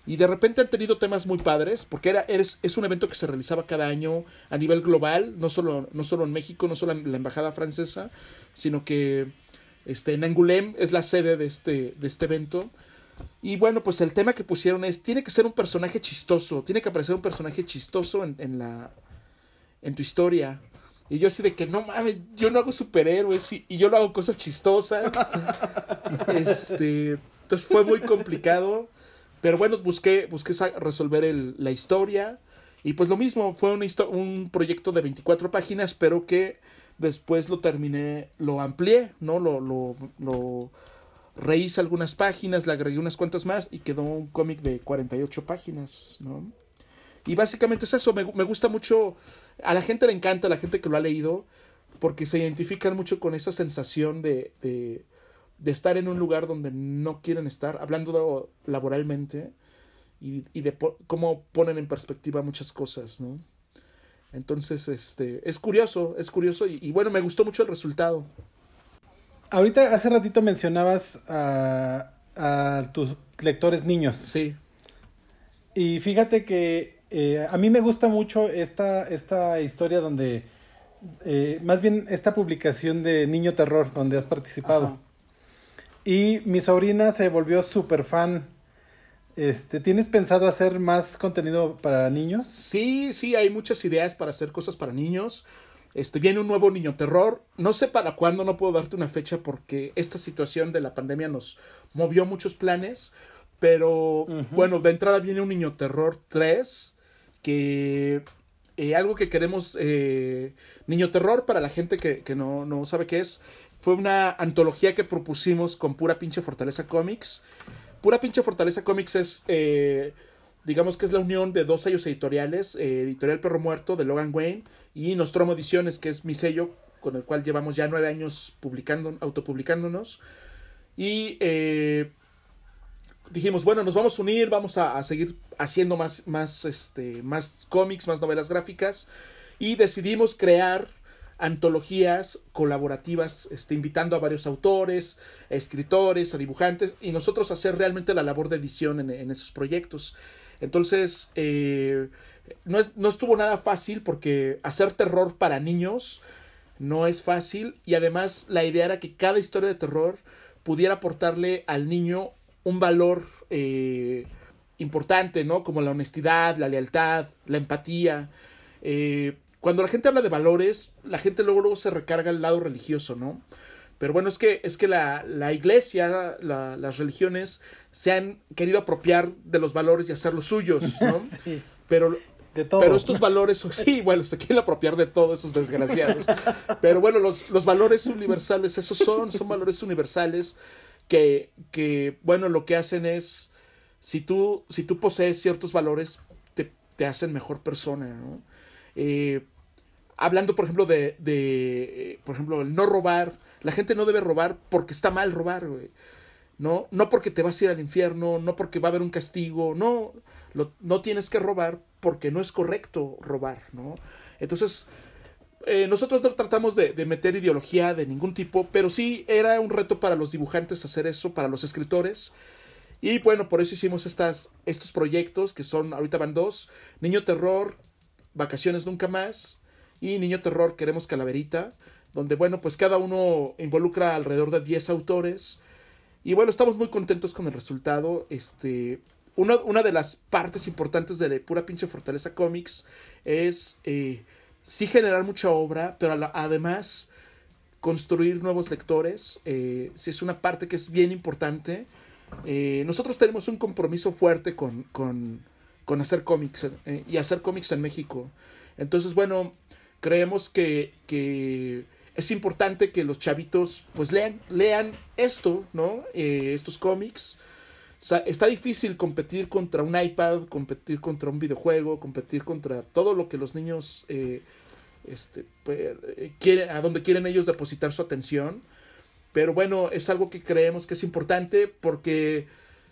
Y de repente han tenido temas muy padres, porque era, es, es un evento que se realizaba cada año a nivel global, no solo, no solo en México, no solo en la embajada francesa, sino que este, en Angoulême es la sede de este, de este evento. Y bueno, pues el tema que pusieron es, tiene que ser un personaje chistoso, tiene que aparecer un personaje chistoso en, en la en tu historia. Y yo así de que no mames, yo no hago superhéroes y, y yo no hago cosas chistosas. este, entonces fue muy complicado. Pero bueno, busqué, busqué resolver el, la historia. Y pues lo mismo, fue un proyecto de 24 páginas, pero que después lo terminé, lo amplié, ¿no? Lo, lo, lo rehice algunas páginas, le agregué unas cuantas más y quedó un cómic de 48 páginas, ¿no? Y básicamente es eso, me, me, gusta mucho, a la gente le encanta, a la gente que lo ha leído, porque se identifican mucho con esa sensación de, de, estar en un lugar donde no quieren estar, hablando laboralmente, y, y de po cómo ponen en perspectiva muchas cosas, ¿no? Entonces, este, es curioso, es curioso, y bueno, me gustó mucho el resultado ahorita hace ratito mencionabas a, a, tus lectores niños. Sí. Y fíjate que eh, a mí me gusta mucho esta, esta historia donde, eh, más bien esta publicación de Niño Terror, donde has participado. Ajá. Y mi sobrina se volvió súper fan. Este, ¿Tienes pensado hacer más contenido para niños? Sí, sí, hay muchas ideas para hacer cosas para niños. Este, viene un nuevo niño terror. No sé para cuándo, no puedo darte una fecha porque esta situación de la pandemia nos movió muchos planes. Pero uh -huh. bueno, de entrada viene un niño terror 3. Que eh, algo que queremos. Eh, niño terror, para la gente que, que no, no, sabe qué es, fue una antología que propusimos con pura pinche Fortaleza Comics. Pura pinche Fortaleza Comics es. Eh, digamos que es la unión de dos sellos editoriales, eh, Editorial Perro Muerto de Logan Wayne y Nostromo Ediciones, que es mi sello con el cual llevamos ya nueve años publicando, autopublicándonos. Y eh, dijimos, bueno, nos vamos a unir, vamos a, seguir haciendo más, más, este, más cómics, más novelas gráficas. Y decidimos crear antologías colaborativas, este, invitando a varios autores, a escritores, a dibujantes, y nosotros hacer realmente la labor de edición en, en esos proyectos. Entonces, eh, no, es, no estuvo nada fácil porque hacer terror para niños no es fácil y además la idea era que cada historia de terror pudiera aportarle al niño un valor eh, importante, ¿no? Como la honestidad, la lealtad, la empatía. Eh, cuando la gente habla de valores, la gente luego, luego se recarga al lado religioso, ¿no? Pero bueno, es que, es que la, la iglesia, la, las religiones, se han querido apropiar de los valores y hacerlos suyos, ¿no? sí. Pero de todo. Pero estos valores, sí, bueno, se quieren apropiar de todos esos desgraciados. Pero bueno, los, los valores universales, esos son, son valores universales que, que, bueno, lo que hacen es, si tú, si tú posees ciertos valores, te, te hacen mejor persona, ¿no? Eh, hablando, por ejemplo, de, de, por ejemplo, el no robar, la gente no debe robar porque está mal robar, güey. No, no porque te vas a ir al infierno, no porque va a haber un castigo, no, no tienes que robar porque no es correcto robar, ¿no? Entonces, eh, nosotros no tratamos de, de, meter ideología de ningún tipo, pero sí era un reto para los dibujantes hacer eso, para los escritores. Y bueno, por eso hicimos estas, estos proyectos que son, ahorita van dos, Niño Terror, Vacaciones Nunca Más y Niño Terror, Queremos Calaverita, donde bueno, pues cada uno involucra alrededor de 10 autores. Y bueno, estamos muy contentos con el resultado. Este, una, una de las partes importantes de pura pinche Fortaleza Comics es eh, sí generar mucha obra, pero además construir nuevos lectores. Eh, sí es una parte que es bien importante. Eh, nosotros tenemos un compromiso fuerte con, con, con hacer cómics eh, y hacer cómics en México. Entonces, bueno, creemos que, que es importante que los chavitos pues lean, lean esto, ¿no? Eh, estos cómics. está difícil competir contra un iPad, competir contra un videojuego, competir contra todo lo que los niños eh, este, pues, quieren, a donde quieren ellos depositar su atención. Pero bueno, es algo que creemos que es importante porque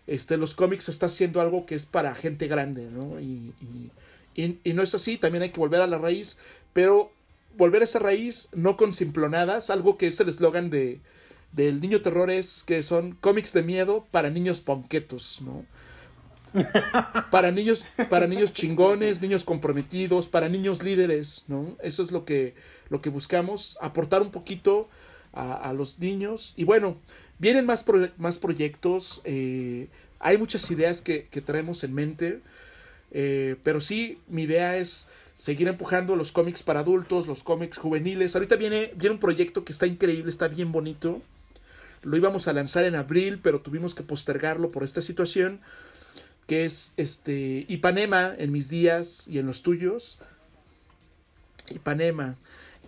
este, los cómics está haciendo algo que es para gente grande, ¿no? Y, y, y, no es así, también hay que volver a la raíz, pero volver a esa raíz no con simplonadas, algo que es el eslogan de, del Niño Terror es que son cómics de miedo para niños ponquetos, ¿no? para niños, para niños chingones, niños comprometidos, para niños líderes, ¿no? Eso es lo que, lo que buscamos, aportar un poquito a, los niños. Y bueno, vienen más, más proyectos, eh, hay muchas ideas que, traemos en mente, eh, pero sí, mi idea es seguir empujando los cómics para adultos, los cómics juveniles. Ahorita viene, viene un proyecto que está increíble, está bien bonito. Lo íbamos a lanzar en abril, pero tuvimos que postergarlo por esta situación que es este Ipanema en mis días y en los tuyos. Ipanema,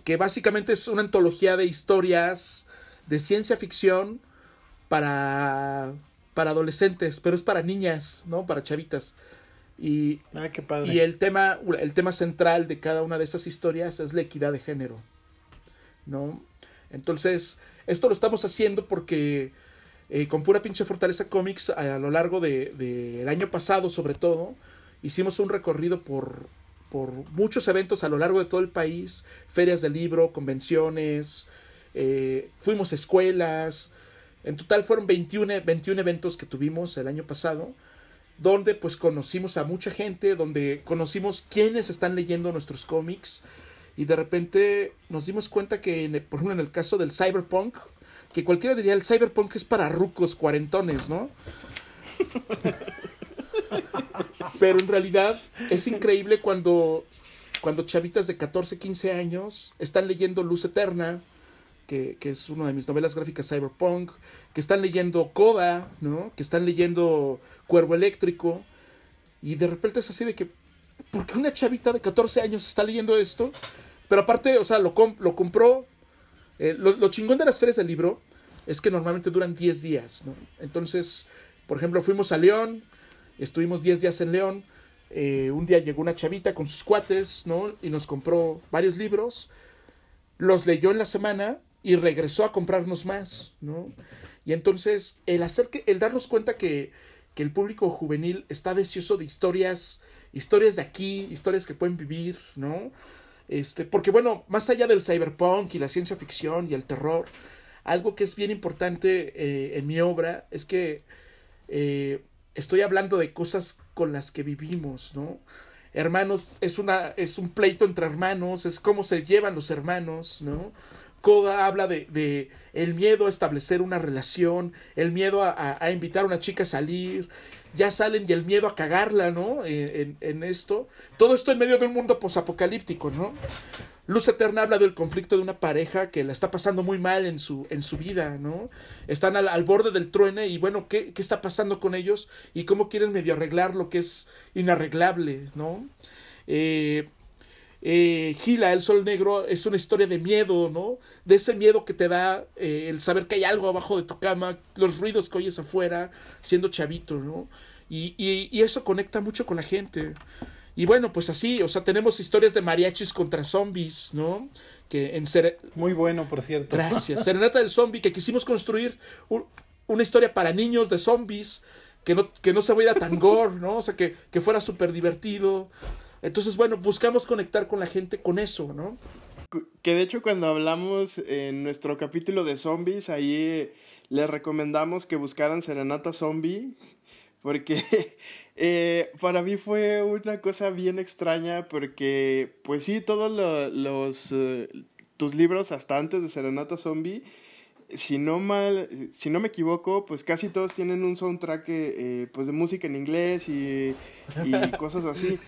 que básicamente es una antología de historias de ciencia ficción para para adolescentes, pero es para niñas, ¿no? Para chavitas. Y, ah, qué padre. y el tema el tema central de cada una de esas historias es la equidad de género. ¿No? Entonces, esto lo estamos haciendo porque eh, con pura pinche Fortaleza Comics a, lo largo del de, año pasado sobre todo hicimos un recorrido por, por muchos eventos a lo largo de todo el país, ferias de libro, convenciones, eh, fuimos a escuelas, en total fueron 21, 21 eventos que tuvimos el año pasado, donde pues conocimos a mucha gente, donde conocimos quiénes están leyendo nuestros cómics y de repente nos dimos cuenta que, por ejemplo, en el caso del cyberpunk, que cualquiera diría el cyberpunk es para rucos cuarentones, ¿no? Pero en realidad es increíble cuando, cuando chavitas de 14, 15 años están leyendo Luz Eterna, que, es una de mis novelas gráficas cyberpunk, que están leyendo Coda, ¿no? Que están leyendo Cuervo Eléctrico. Y de repente es así de que, ¿por qué una chavita de 14 años está leyendo esto? Pero aparte, o sea, lo, lo compró eh, lo, chingón de las ferias del libro es que normalmente duran 10 días. Entonces, por ejemplo, fuimos a León, estuvimos 10 días en León, eh, un día llegó una chavita con sus cuates, ¿no? Y nos compró varios libros, los leyó en la semana y regresó a comprarnos más, ¿no? Y entonces, el hacer que, el darnos cuenta que, que el público juvenil está deseoso de historias, historias de aquí, historias que pueden vivir, ¿no? Este, porque bueno, más allá del cyberpunk y la ciencia ficción y el terror, algo que es bien importante eh, en mi obra es que eh, estoy hablando de cosas con las que vivimos, ¿no? Hermanos, es, una, es un pleito entre hermanos, es cómo se llevan los hermanos, ¿no? Coda habla de, de el miedo a establecer una relación, el miedo a, a invitar a una chica a salir, ya salen y el miedo a cagarla, ¿no? En, en esto. Todo esto en medio de un mundo posapocalíptico, ¿no? Luz Eterna habla del conflicto de una pareja que la está pasando muy mal en su, en su vida, ¿no? Están al, al borde del truene y bueno, ¿qué, ¿qué, está pasando con ellos? Y cómo quieren medio arreglar lo que es inarreglable, ¿no? Eh, eh, Gila, el sol negro, es una historia de miedo, ¿no? De ese miedo que te da eh, el saber que hay algo abajo de tu cama, los ruidos que oyes afuera, siendo chavito, ¿no? Y, y, eso conecta mucho con la gente. Y bueno, pues así, o sea, tenemos historias de mariachis contra zombies, ¿no? Que en ser... Muy bueno, por cierto. Gracias. Serenata del zombie, que quisimos construir una historia para niños de zombies, que no, que no se vaya tan gore, ¿no? O sea, que, que fuera súper divertido. Entonces, bueno, buscamos conectar con la gente con eso, ¿no? Que de hecho cuando hablamos en nuestro capítulo de zombies, ahí les recomendamos que buscaran Serenata Zombie, porque eh, para mí fue una cosa bien extraña, porque pues sí, todos los, eh, tus libros hasta antes de Serenata Zombie si no mal, si no me equivoco, pues casi todos tienen un soundtrack eh, pues de música en inglés y, cosas así.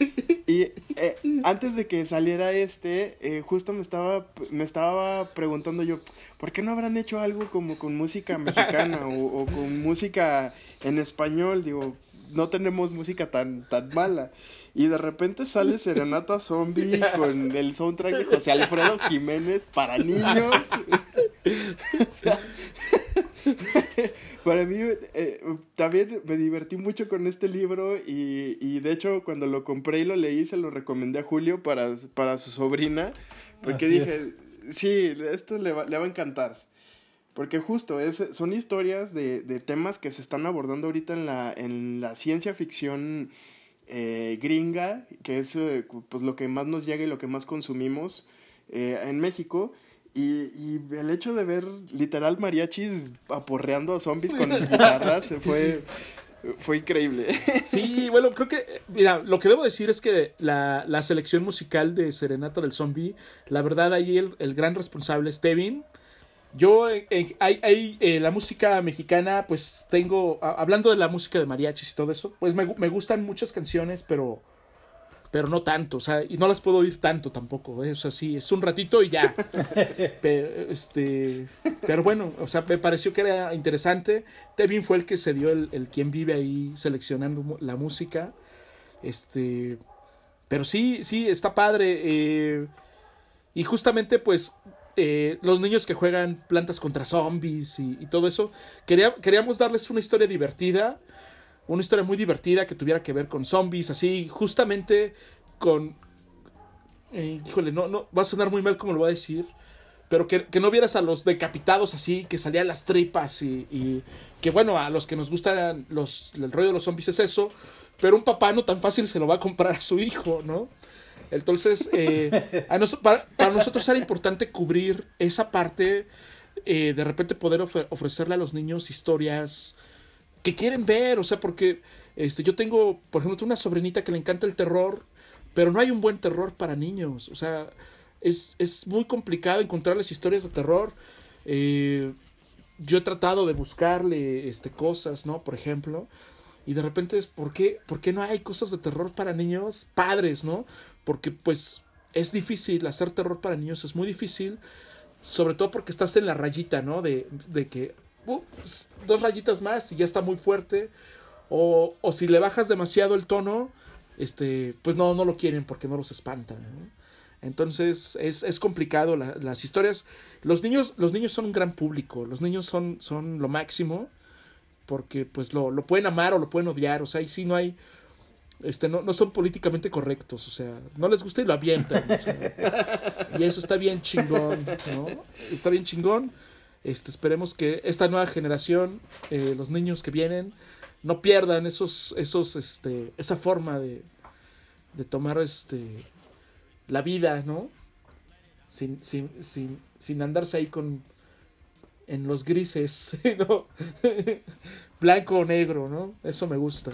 Y eh, antes de que saliera este, eh, justo me estaba, me estaba preguntando yo, ¿por qué no habrán hecho algo como con música mexicana o, con música en español? Digo, no tenemos música tan, tan mala. Y de repente sale Serenata Zombie con el soundtrack de José Alfredo Jiménez para niños. para mí eh, también me divertí mucho con este libro y, y, de hecho cuando lo compré y lo leí se lo recomendé a Julio para, para su sobrina porque dije, sí, esto le va, le va a encantar. Porque justo es, son historias de, de, temas que se están abordando ahorita en la, en la ciencia ficción eh, gringa, que es eh, pues lo que más nos llega y lo que más consumimos eh, en México. Y, y, el hecho de ver literal mariachis aporreando a zombies con guitarras fue, fue increíble. Sí, bueno, creo que, mira, lo que debo decir es que la, la selección musical de Serenata del Zombie, la verdad ahí el, el gran responsable es Tevin. Yo, eh, eh, hay, hay eh, la música mexicana, pues tengo, a, hablando de la música de mariachis y todo eso, pues me, me, gustan muchas canciones, pero, pero no tanto, o sea, y no las puedo oír tanto tampoco, ¿eh? o sea, sí, es un ratito y ya. pero, este, pero bueno, o sea, me pareció que era interesante. Tevin fue el que se dio el, el quien vive ahí seleccionando la música, este, pero sí, sí, está padre. Y justamente, pues, eh, los niños que juegan plantas contra zombies y, todo eso. Quería, queríamos darles una historia divertida, una historia muy divertida que tuviera que ver con zombies, así, justamente con... Eh, híjole, no, no, va a sonar muy mal como lo voy a decir, pero que, que no vieras a los decapitados así, que salían las tripas y, y que bueno, a los que nos gustan los, el rollo de los zombies es eso, pero un papá no tan fácil se lo va a comprar a su hijo, ¿no? Entonces, eh, para, nosotros era importante cubrir esa parte, eh, de repente poder ofre ofrecerle a los niños historias que quieren ver, o sea, porque este, yo tengo, por ejemplo, una sobrinita que le encanta el terror, pero no hay un buen terror para niños, o sea, es, es muy complicado encontrarles historias de terror. Eh, yo he tratado de buscarle este, cosas, ¿no? Por ejemplo, y de repente es, ¿por qué, ¿por qué no hay cosas de terror para niños? Padres, ¿no? Porque pues es difícil hacer terror para niños, es muy difícil, sobre todo porque estás en la rayita, ¿no? De, de que uh, dos rayitas más y ya está muy fuerte, o, o, si le bajas demasiado el tono, este, pues no, no lo quieren porque no los espantan. Entonces es, es complicado la, las historias. Los niños, los niños son un gran público, los niños son, son lo máximo, porque pues lo, lo pueden amar o lo pueden odiar, o sea, y sí no hay este, no, no son políticamente correctos, o sea, no les gusta y lo avientan. Y eso está bien chingón, ¿no? Está bien chingón. Este, esperemos que esta nueva generación, eh, los niños que vienen, no pierdan esos, esos, este, esa forma de, de tomar este, la vida, ¿no? Sin, sin, sin, sin andarse ahí con en los grises, ¿no? Blanco o negro, ¿no? Eso me gusta.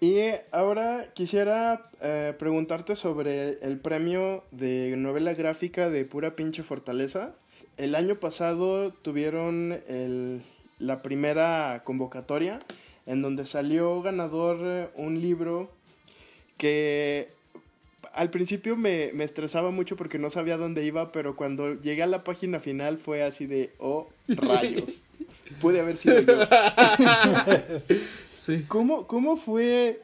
Y ahora quisiera eh, preguntarte sobre el premio de novela gráfica de pura pinche fortaleza. El año pasado tuvieron el, la primera convocatoria en donde salió ganador un libro que al principio me, me, estresaba mucho porque no sabía dónde iba, pero cuando llegué a la página final fue así de, oh, rayos. Pude haber sido yo. sí. ¿Cómo, cómo fue,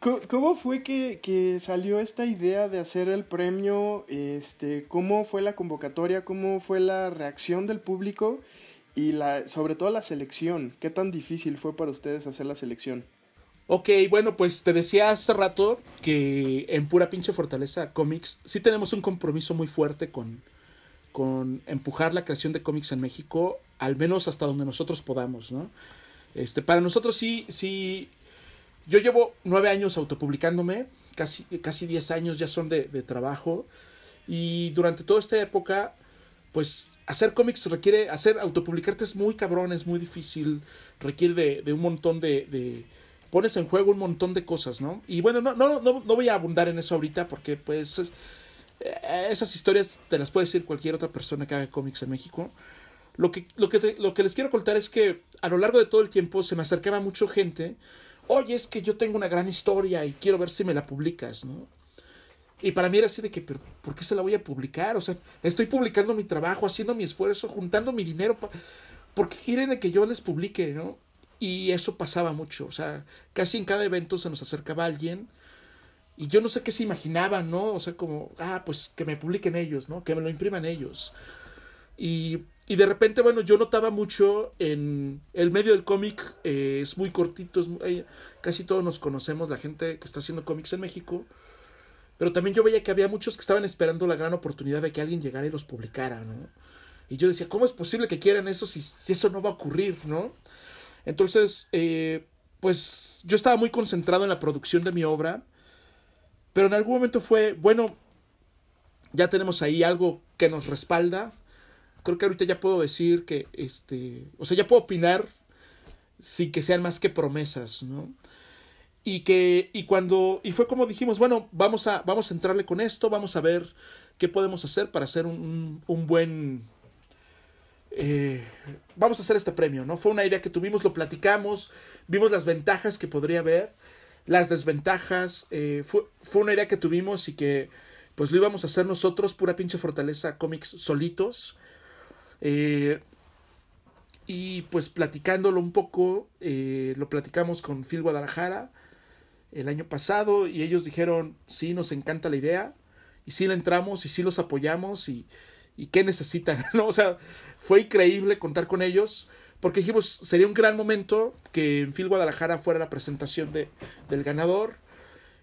cómo, cómo fue que, que, salió esta idea de hacer el premio? Este, ¿Cómo fue la convocatoria? ¿Cómo fue la reacción del público? Y la, sobre todo la selección. ¿Qué tan difícil fue para ustedes hacer la selección? Ok, bueno, pues te decía hace rato que en pura pinche fortaleza cómics sí tenemos un compromiso muy fuerte con, con empujar la creación de cómics en México, al menos hasta donde nosotros podamos, ¿no? Este, para nosotros sí, sí, yo llevo nueve años autopublicándome, casi, casi diez años ya son de, de trabajo, y durante toda esta época, pues hacer cómics requiere, hacer autopublicarte es muy cabrón, es muy difícil, requiere de, de un montón de, de pones en juego un montón de cosas, ¿no? Y bueno, no, no, no, no voy a abundar en eso ahorita porque pues eh, esas historias te las puede decir cualquier otra persona que haga cómics en México. Lo que, lo, que lo que les quiero contar es que a lo largo de todo el tiempo se me acercaba mucho gente. Oye, es que yo tengo una gran historia y quiero ver si me la publicas, ¿no? Y para mí era así de que, pero ¿por qué se la voy a publicar? O sea, estoy publicando mi trabajo, haciendo mi esfuerzo, juntando mi dinero. ¿Por qué quieren que yo les publique, no? Y eso pasaba mucho, o sea, casi en cada evento se nos acercaba alguien y yo no sé qué se imaginaban, ¿no? O sea, como, ah, pues que me publiquen ellos, ¿no? Que me lo impriman ellos. Y, y de repente, bueno, yo notaba mucho en el medio del cómic, eh, es muy cortito, es muy, casi todos nos conocemos, la gente que está haciendo cómics en México. Pero también yo veía que había muchos que estaban esperando la gran oportunidad de que alguien llegara y los publicara, ¿no? Y yo decía, ¿cómo es posible que quieran eso si, si eso no va a ocurrir, ¿no? Entonces, eh, pues yo estaba muy concentrado en la producción de mi obra, pero en algún momento fue, bueno, ya tenemos ahí algo que nos respalda. Creo que ahorita ya puedo decir que, este, o sea, ya puedo opinar sin que sean más que promesas, ¿no? Y que, y cuando, y fue como dijimos, bueno, vamos a, vamos a entrarle con esto, vamos a ver qué podemos hacer para hacer un, un buen, eh, vamos a hacer este premio, ¿no? Fue una idea que tuvimos, lo platicamos, vimos las ventajas que podría haber, las desventajas, eh, fue, fue, una idea que tuvimos y que pues lo íbamos a hacer nosotros, pura pinche fortaleza, cómics solitos. Eh, y pues platicándolo un poco, lo platicamos con Phil Guadalajara el año pasado y ellos dijeron, sí, nos encanta la idea y sí le entramos y sí los apoyamos y y qué necesitan, ¿no? O sea, fue increíble contar con ellos, porque dijimos, sería un gran momento que en Phil Guadalajara fuera la presentación de, del ganador.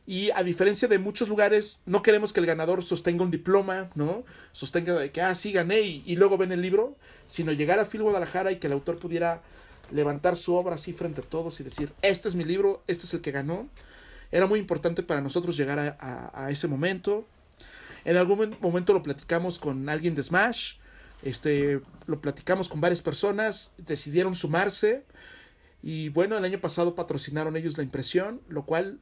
Y a diferencia de muchos lugares, no queremos que el ganador sostenga un diploma, ¿no? Sostenga de que, ah, sí, gané y, y luego ven el libro, sino llegar a Phil Guadalajara y que el autor pudiera levantar su obra así frente a todos y decir, este es mi libro, este es el que ganó. Era muy importante para nosotros llegar a, a, a ese momento. En algún momento lo platicamos con alguien de Smash. Este, lo platicamos con varias personas, decidieron sumarse y bueno, el año pasado patrocinaron ellos la impresión, lo cual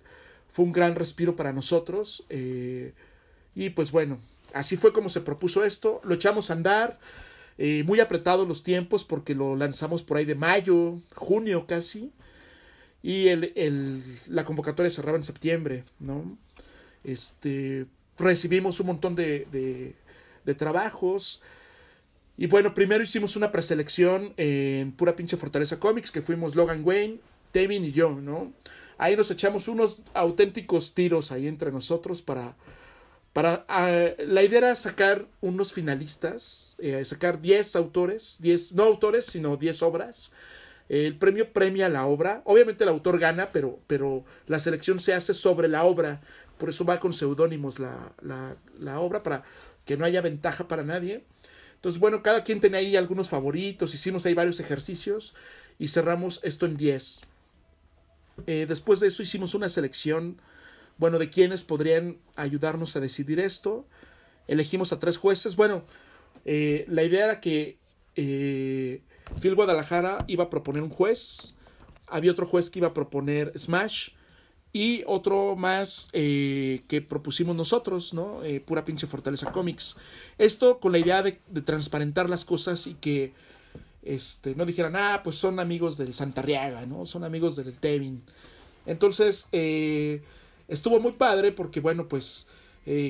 fue un gran respiro para nosotros. Eh, y pues bueno, así fue como se propuso esto, lo echamos a andar, eh, muy apretados los tiempos porque lo lanzamos por ahí de mayo, junio casi, y el, el, la convocatoria cerraba en septiembre, ¿no? Este, recibimos un montón de, de, trabajos. Y bueno, primero hicimos una preselección en pura pinche Fortaleza Comics, que fuimos Logan Wayne, Devin y yo, ¿no? Ahí nos echamos unos auténticos tiros ahí entre nosotros para... para uh, la idea era sacar unos finalistas, eh, sacar 10 autores, 10, no autores, sino 10 obras. El premio premia la obra. Obviamente el autor gana, pero, pero la selección se hace sobre la obra por eso va con seudónimos la, la, obra, para que no haya ventaja para nadie. Entonces, bueno, cada quien tenía ahí algunos favoritos, hicimos ahí varios ejercicios y cerramos esto en 10. Eh, después de eso hicimos una selección, bueno, de quienes podrían ayudarnos a decidir esto. Elegimos a tres jueces. Bueno, eh, la idea era que eh, Phil Guadalajara iba a proponer un juez, había otro juez que iba a proponer Smash, y otro más eh, que propusimos nosotros, ¿no? Eh, pura pinche Fortaleza Comics. Esto con la idea de, transparentar las cosas y que este, no dijeran, ah, pues son amigos del Santarriaga, ¿no? Son amigos del Tevin. Entonces, eh, estuvo muy padre porque, bueno, pues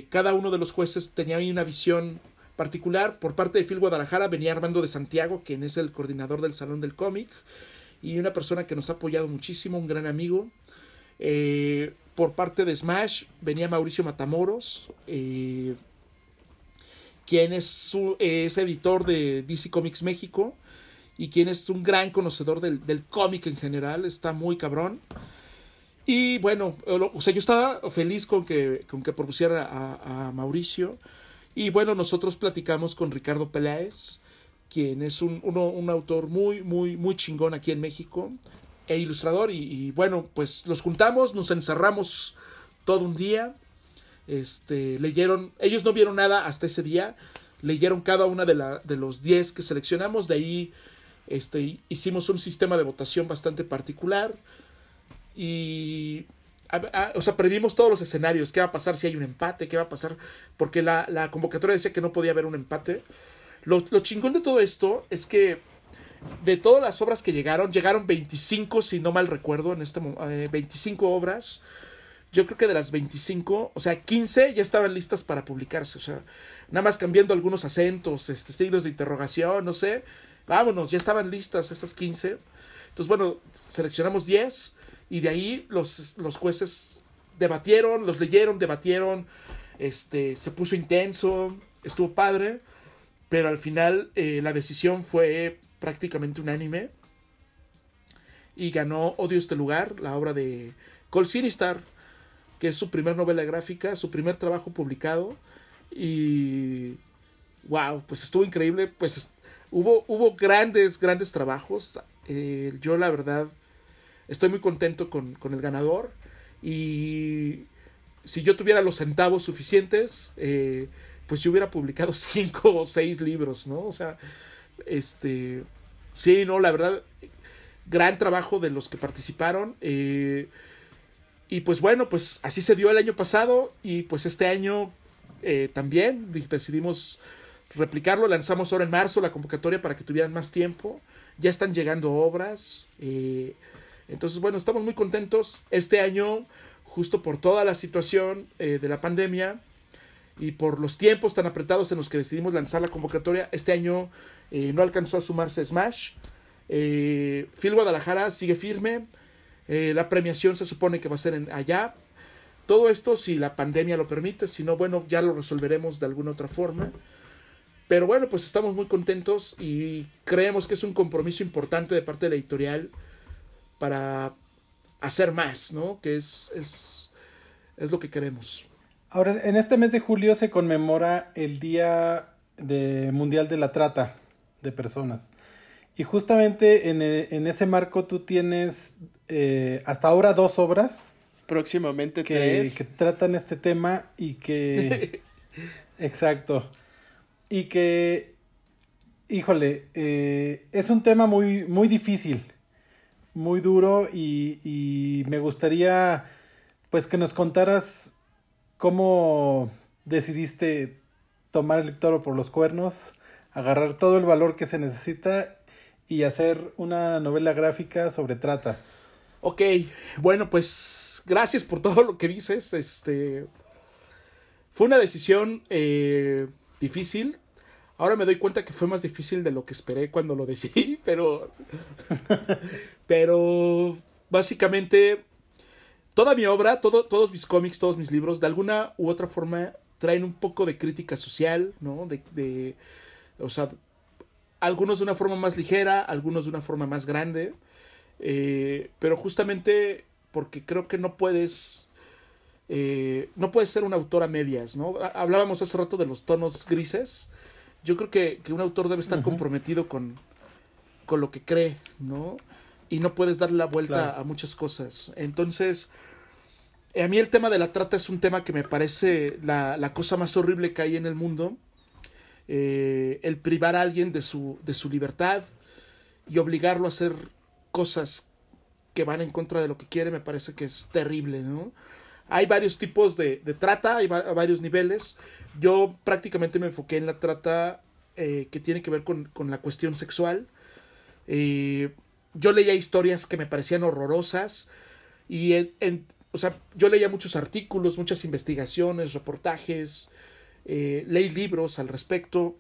cada uno de los jueces tenía ahí una visión particular. Por parte de Phil Guadalajara venía Armando de Santiago, quien es el coordinador del Salón del Cómic, y una persona que nos ha apoyado muchísimo, un gran amigo. Por parte de Smash venía Mauricio Matamoros, eh, quien es, su, es, editor de DC Comics México y quien es un gran conocedor del, del cómic en general, está muy cabrón. Y bueno, o sea, yo estaba feliz con que, con que propusiera a, a Mauricio. Y bueno, nosotros platicamos con Ricardo Peláez, quien es un, uno, un autor muy, muy, muy chingón aquí en México e ilustrador. Y, bueno, pues los juntamos, nos encerramos todo un día. Este, leyeron, ellos no vieron nada hasta ese día. Leyeron cada una de, la, de los 10 que seleccionamos. De ahí este, hicimos un sistema de votación bastante particular. Y. O sea, previmos todos los escenarios. ¿Qué va a pasar si hay un empate? ¿Qué va a pasar? Porque la, la convocatoria decía que no podía haber un empate. Lo, lo chingón de todo esto es que de todas las obras que llegaron, llegaron 25, si no mal recuerdo, en este eh, 25 obras. Yo creo que de las 25, o sea, 15 ya estaban listas para publicarse, o sea, nada más cambiando algunos acentos, este, signos de interrogación, no sé. Vámonos, ya estaban listas esas 15. Entonces, bueno, seleccionamos 10 y de ahí los, los jueces debatieron, los leyeron, debatieron, este, se puso intenso, estuvo padre, pero al final eh, la decisión fue prácticamente unánime. Y ganó Odio este lugar, la obra de Cole Sinistar, que es su primer novela gráfica, su primer trabajo publicado. Y wow, pues estuvo increíble, pues hubo, hubo grandes, grandes trabajos, eh, yo la verdad estoy muy contento con, con, el ganador. Y si yo tuviera los centavos suficientes, eh, pues yo hubiera publicado cinco o seis libros, ¿no? O sea, este, sí, no, la verdad, gran trabajo de los que participaron. Eh, y pues bueno, pues así se dio el año pasado y pues este año eh, también decidimos replicarlo. Lanzamos ahora en marzo la convocatoria para que tuvieran más tiempo. Ya están llegando obras. Eh, entonces, bueno, estamos muy contentos. Este año, justo por toda la situación de la pandemia y por los tiempos tan apretados en los que decidimos lanzar la convocatoria, este año no alcanzó a sumarse Smash. Eh, Phil Guadalajara sigue firme. Eh, la premiación se supone que va a ser en, allá. Todo esto si la pandemia lo permite, si no, bueno, ya lo resolveremos de alguna otra forma. Pero bueno, pues estamos muy contentos y creemos que es un compromiso importante de parte de la editorial para hacer más, ¿no? Que es, es, es lo que queremos. Ahora, en este mes de julio se conmemora el Día de Mundial de la Trata de Personas. Y justamente en, e, en ese marco tú tienes eh, hasta ahora dos obras. Próximamente que, tres. Que tratan este tema y que... exacto. Y que, híjole, eh, es un tema muy, muy difícil, muy duro y, y me gustaría pues que nos contaras cómo decidiste tomar el toro por los cuernos, agarrar todo el valor que se necesita y hacer una novela gráfica sobre trata. Ok, bueno, pues gracias por todo lo que dices. Este fue una decisión eh, difícil. Ahora me doy cuenta que fue más difícil de lo que esperé cuando lo decidí, pero pero básicamente toda mi obra, todo, todos mis cómics, todos mis libros, de alguna u otra forma traen un poco de crítica social, ¿no? De, de o sea, algunos de una forma más ligera, algunos de una forma más grande, eh, pero justamente porque creo que no puedes, eh, no puedes ser un autor a medias, ¿no? Hablábamos hace rato de los tonos grises, yo creo que, un autor debe estar comprometido con, con lo que cree, ¿no? Y no puedes darle la vuelta a muchas cosas. Entonces, a mí el tema de la trata es un tema que me parece la, la cosa más horrible que hay en el mundo eh, el privar a alguien de su, de su libertad y obligarlo a hacer cosas que van en contra de lo que quiere, me parece que es terrible, ¿no? Hay varios tipos de, trata, hay varios niveles. Yo prácticamente me enfoqué en la trata eh, que tiene que ver con, la cuestión sexual. Eh, yo leía historias que me parecían horrorosas y o sea, yo leía muchos artículos, muchas investigaciones, reportajes, eh, leí libros al respecto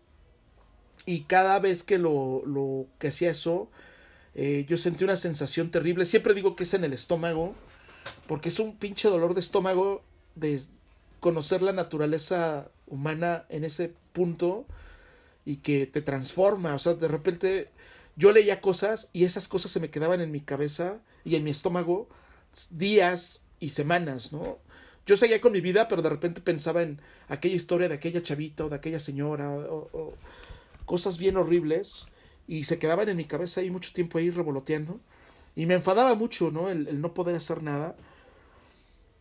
y cada vez que lo, lo que hacía eso, eh, yo sentí una sensación terrible. Siempre digo que es en el estómago, porque es un pinche dolor de estómago de conocer la naturaleza humana en ese punto y que te transforma. O sea, de repente yo leía cosas y esas cosas se me quedaban en mi cabeza y en mi estómago días y semanas, ¿no? yo seguía con mi vida, pero de repente pensaba en aquella historia de aquella chavita o de aquella señora o, cosas bien horribles y se quedaban en mi cabeza ahí mucho tiempo ahí revoloteando y me enfadaba mucho, ¿no? El, no poder hacer nada.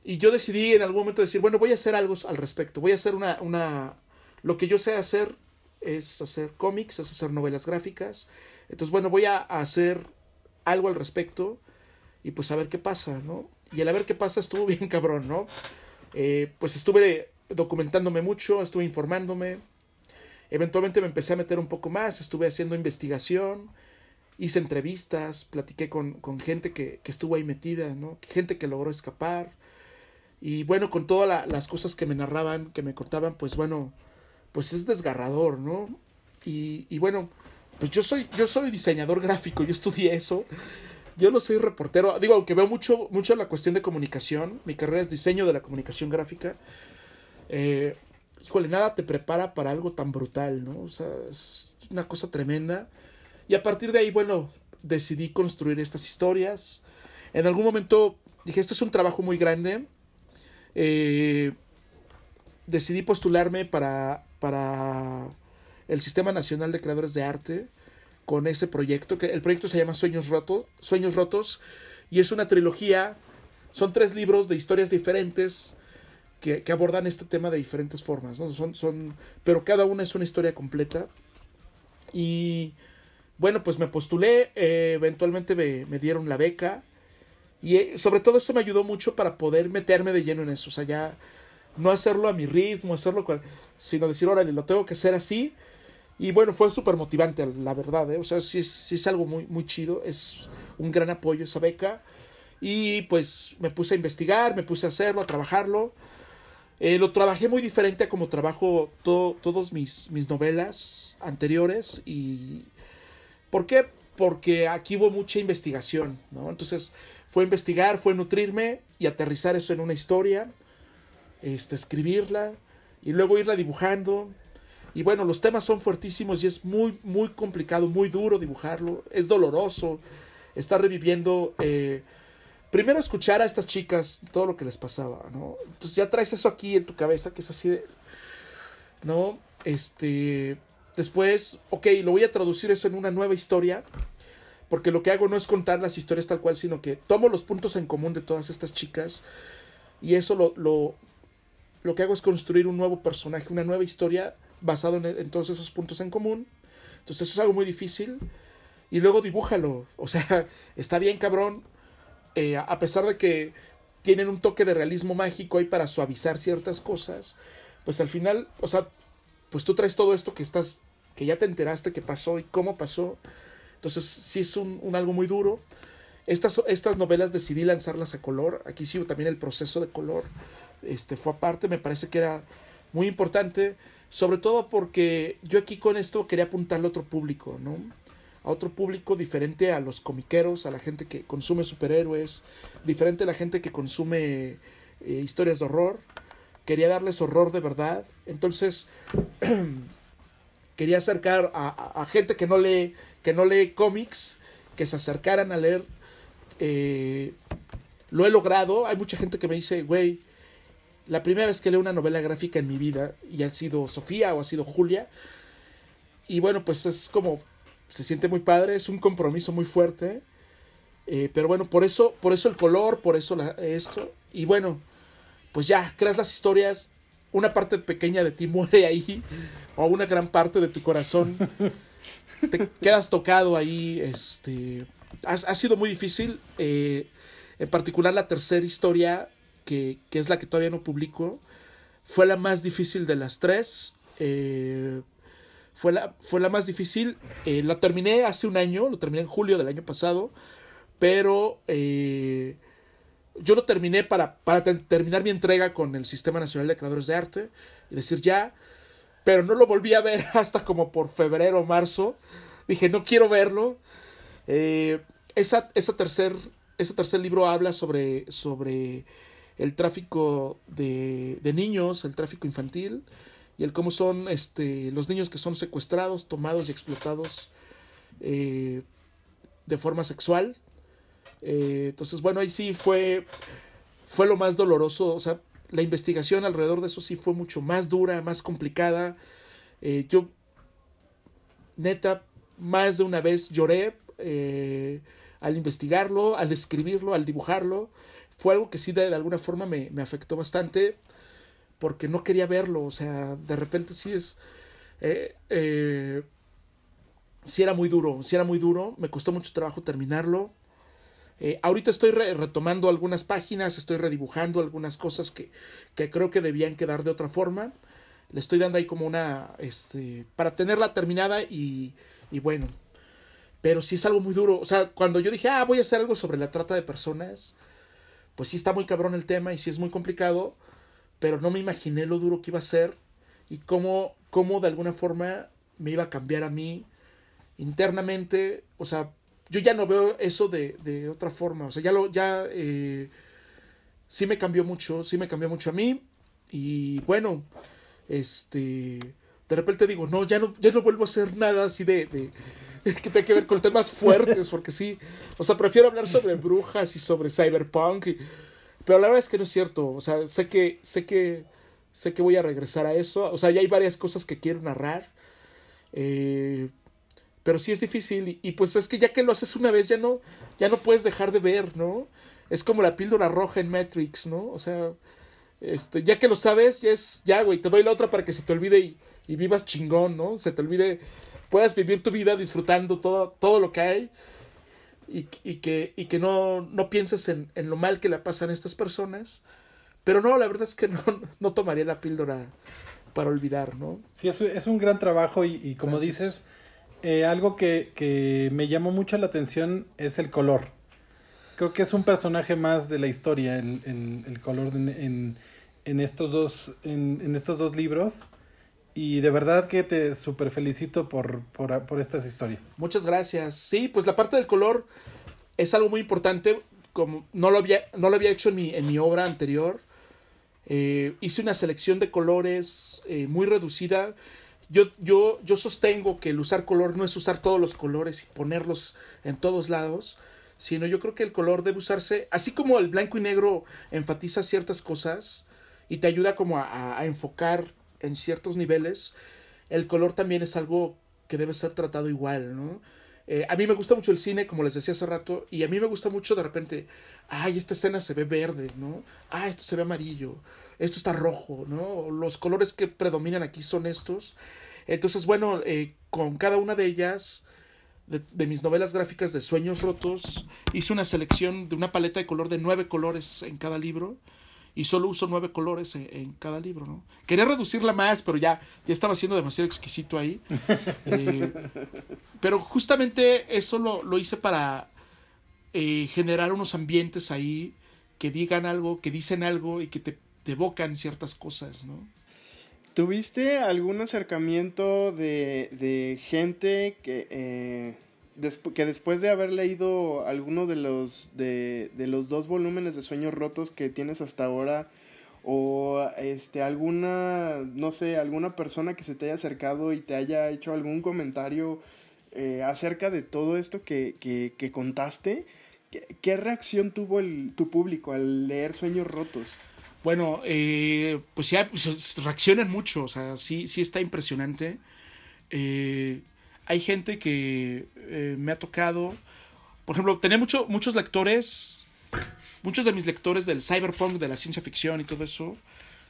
Y yo decidí en algún momento decir, bueno, voy a hacer algo al respecto, voy a hacer una, una, lo que yo sé hacer es hacer cómics, es hacer novelas gráficas. Entonces, bueno, voy a hacer algo al respecto y pues a ver qué pasa, ¿no? Y el a ver qué pasa estuvo bien cabrón, ¿no? Eh, pues estuve documentándome mucho, estuve informándome. Eventualmente me empecé a meter un poco más, estuve haciendo investigación, hice entrevistas, platiqué con, con gente que, que, estuvo ahí metida, ¿no? Gente que logró escapar. Y bueno, con todas las cosas que me narraban, que me contaban, pues bueno, pues es desgarrador, ¿no? Y, y bueno, pues yo soy, yo soy diseñador gráfico, yo estudié eso. Yo no soy reportero. Digo, aunque veo mucho, mucho la cuestión de comunicación. Mi carrera es diseño de la comunicación gráfica. Eh, híjole, nada te prepara para algo tan brutal, ¿no? O sea, es una cosa tremenda. Y a partir de ahí, bueno, decidí construir estas historias. En algún momento dije, esto es un trabajo muy grande. Eh, decidí postularme para, para el Sistema Nacional de Creadores de Arte con ese proyecto, que el proyecto se llama Sueños Rotos, Sueños Rotos, y es una trilogía, son tres libros de historias diferentes que, abordan este tema de diferentes formas, ¿no? Son, son, pero cada una es una historia completa. Y bueno, pues me postulé, eh, eventualmente me, me, dieron la beca, y eh, sobre todo eso me ayudó mucho para poder meterme de lleno en eso, o sea, ya no hacerlo a mi ritmo, hacerlo, sino decir, órale, lo tengo que hacer así, y bueno, fue súper motivante, la verdad, ¿eh? O sea, sí, es algo muy, muy chido, es un gran apoyo esa beca. Y pues me puse a investigar, me puse a hacerlo, a trabajarlo. Eh, lo trabajé muy diferente a como trabajo to todos mis, mis novelas anteriores. Y. ¿Por qué? Porque aquí hubo mucha investigación, ¿no? Entonces, fue investigar, fue nutrirme y aterrizar eso en una historia, este, escribirla y luego irla dibujando y bueno, los temas son fuertísimos y es muy, muy complicado, muy duro dibujarlo. Es doloroso. Está reviviendo. Eh, primero escuchar a estas chicas todo lo que les pasaba, ¿no? Entonces ya traes eso aquí en tu cabeza, que es así de. ¿No? Este. Después, ok, lo voy a traducir eso en una nueva historia. Porque lo que hago no es contar las historias tal cual, sino que tomo los puntos en común de todas estas chicas. Y eso lo, lo, lo que hago es construir un nuevo personaje, una nueva historia basado en, todos esos puntos en común. Entonces eso es algo muy difícil. Y luego dibújalo. O sea, está bien cabrón. Eh, a pesar de que tienen un toque de realismo mágico ahí para suavizar ciertas cosas. Pues al final, o sea, pues tú traes todo esto que estás, que ya te enteraste que pasó y cómo pasó. Entonces sí es un algo muy duro. Estas, estas novelas decidí lanzarlas a color. Aquí sí también el proceso de color este, fue aparte. Me parece que era muy importante. Sobre todo porque yo aquí con esto quería apuntarle a otro público, ¿no? A otro público diferente a los comiqueros, a la gente que consume superhéroes, diferente a la gente que consume eh, historias de horror. Quería darles horror de verdad. Entonces, quería acercar a, gente que no lee, que no lee cómics, que se acercaran a leer. Eh, lo he logrado. Hay mucha gente que me dice, güey, la primera vez que leo una novela gráfica en mi vida y ha sido Sofía o ha sido Julia. Y bueno, pues es como se siente muy padre, es un compromiso muy fuerte. Eh, pero bueno, por eso, por eso el color, por eso la, esto. Y bueno, pues ya, creas las historias, una parte pequeña de ti muere ahí, o una gran parte de tu corazón. Te quedas tocado ahí. Este. Ha, ha sido muy difícil. Eh, en particular la tercera historia que, que, es la que todavía no publico, fue la más difícil de las tres. Eh, fue, la, fue la más difícil. Eh, la terminé hace un año, lo terminé en julio del año pasado, pero eh, yo lo terminé para, para terminar mi entrega con el Sistema Nacional de Creadores de Arte y decir ya, pero no lo volví a ver hasta como por febrero o marzo. Dije, no quiero verlo. esa, esa tercer, ese tercer libro habla sobre, sobre el tráfico de, de niños, el tráfico infantil y el cómo son este, los niños que son secuestrados, tomados y explotados eh, de forma sexual. Eh, entonces, bueno, ahí sí fue, fue lo más doloroso. O sea, la investigación alrededor de eso sí fue mucho más dura, más complicada. Eh, yo, neta, más de una vez lloré al investigarlo, al escribirlo, al dibujarlo fue algo que sí de, alguna forma me, me, afectó bastante porque no quería verlo, o sea, de repente sí es... Eh, eh, sí era muy duro, sí era muy duro, me costó mucho trabajo terminarlo. Eh, ahorita estoy re retomando algunas páginas, estoy redibujando algunas cosas que, que, creo que debían quedar de otra forma. Le estoy dando ahí como una, este, para tenerla terminada y, y bueno. Pero sí es algo muy duro. O sea, cuando yo dije, ah, voy a hacer algo sobre la trata de personas, pues sí está muy cabrón el tema y sí es muy complicado, pero no me imaginé lo duro que iba a ser y cómo, cómo de alguna forma me iba a cambiar a mí internamente, o sea, yo ya no veo eso de, de otra forma. O sea, ya lo, ya eh, sí me cambió mucho, sí me cambió mucho a mí. Y bueno, este, de repente digo, no, ya no, ya no vuelvo a hacer nada así de, de que tenga que ver con temas fuertes, porque sí, o sea, prefiero hablar sobre brujas y sobre cyberpunk, pero la verdad es que no es cierto, o sea, sé que, sé que, sé que voy a regresar a eso, o sea, ya hay varias cosas que quiero narrar, eh, pero sí es difícil, y, pues es que ya que lo haces una vez, ya no, ya no puedes dejar de ver, ¿no? Es como la píldora roja en Matrix, ¿no? O sea, este, ya que lo sabes, ya es, ya, güey, te doy la otra para que se te olvide y, y vivas chingón, ¿no? Se te olvide, puedas vivir tu vida disfrutando todo, todo lo que hay y, y que, y que no, no pienses en, en, lo mal que le pasan a estas personas. Pero no, la verdad es que no, no tomaría la píldora para olvidar, ¿no? Sí, es, es un gran trabajo y, y como Gracias. dices, eh, algo que, que me llamó mucho la atención es el color. Creo que es un personaje más de la historia, el, el, el color en, en, en, estos dos, en, en estos dos libros. Y de verdad que te super felicito por, por, por, estas historias. Muchas gracias. Sí, pues la parte del color es algo muy importante. Como no lo había, no lo había hecho en mi, en mi obra anterior. Eh, hice una selección de colores eh, muy reducida. Yo, yo, yo sostengo que el usar color no es usar todos los colores y ponerlos en todos lados, sino yo creo que el color debe usarse, así como el blanco y negro enfatiza ciertas cosas y te ayuda como a enfocar en ciertos niveles, el color también es algo que debe ser tratado igual, ¿no? Eh, a mí me gusta mucho el cine, como les decía hace rato, y a mí me gusta mucho de repente, ay, esta escena se ve verde, ¿no? Ah, esto se ve amarillo, esto está rojo, ¿no? Los colores que predominan aquí son estos. Entonces, bueno, eh, con cada una de ellas, de, de, mis novelas gráficas de Sueños Rotos, hice una selección de una paleta de color de nueve colores en cada libro y solo uso nueve colores en, en, cada libro, ¿no? Quería reducirla más, pero ya, ya estaba siendo demasiado exquisito ahí. Eh, pero justamente eso lo, lo hice para eh, generar unos ambientes ahí que digan algo, que dicen algo y que te, te evocan ciertas cosas, ¿no? ¿Tuviste algún acercamiento de, de gente que... Eh Que después de haber leído alguno de los de, los dos volúmenes de Sueños Rotos que tienes hasta ahora o este alguna no sé alguna persona que se te haya acercado y te haya hecho algún comentario eh, acerca de todo esto que, que, contaste ¿qué, ¿qué, reacción tuvo el, tu público al leer Sueños Rotos? Bueno, eh, pues ya pues, reaccionan mucho, o sea, sí, sí está impresionante. Eh, hay gente que eh, me ha tocado. Por ejemplo, tenía mucho, muchos lectores. Muchos de mis lectores del cyberpunk, de la ciencia ficción y todo eso,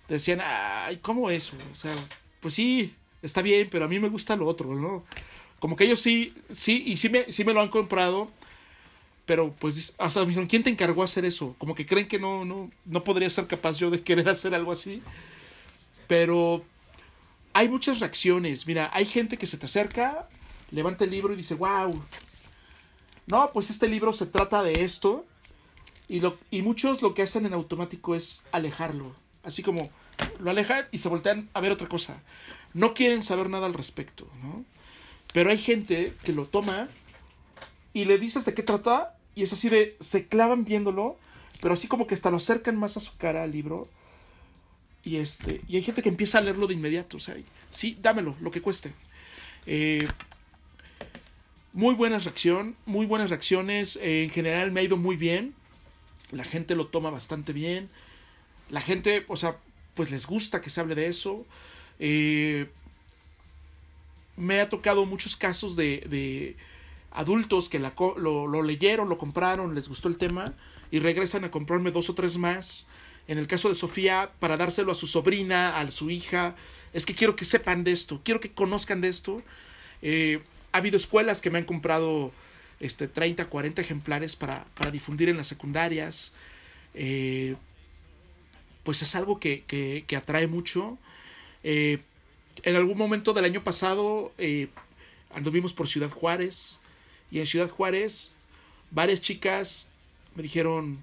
decían, ay, ¿cómo eso? O sea, pues sí, está bien, pero a mí me gusta lo otro, ¿no? Como que ellos sí, sí, y sí me, sí me lo han comprado, pero pues, hasta me dijeron, ¿quién te encargó hacer eso? Como que creen que no, no, no podría ser capaz yo de querer hacer algo así. Pero hay muchas reacciones. Mira, hay gente que se te acerca levanta el libro y dice, wow, no, pues este libro se trata de esto. Y, lo, y muchos lo que hacen en automático es alejarlo. Así como lo alejan y se voltean a ver otra cosa. No quieren saber nada al respecto, ¿no? Pero hay gente que lo toma y le dices de qué trata y es así de, se clavan viéndolo, pero así como que hasta lo acercan más a su cara al libro. Y, este, y hay gente que empieza a leerlo de inmediato, o sea, sí, dámelo, lo que cueste. Eh, muy buena reacción, muy buenas reacciones. Eh, en general me ha ido muy bien. La gente lo toma bastante bien. La gente, o sea, pues les gusta que se hable de eso. Eh, me ha tocado muchos casos de, de adultos que lo, leyeron, lo compraron, les gustó el tema y regresan a comprarme dos o tres más. En el caso de Sofía, para dárselo a su sobrina, a su hija, es que quiero que sepan de esto, quiero que conozcan de esto. Eh, ha habido escuelas que me han comprado este, 30, 40 ejemplares para, para difundir en las secundarias. Eh, pues es algo que, que, que atrae mucho. Eh, en algún momento del año pasado eh, anduvimos por Ciudad Juárez y en Ciudad Juárez varias chicas me dijeron,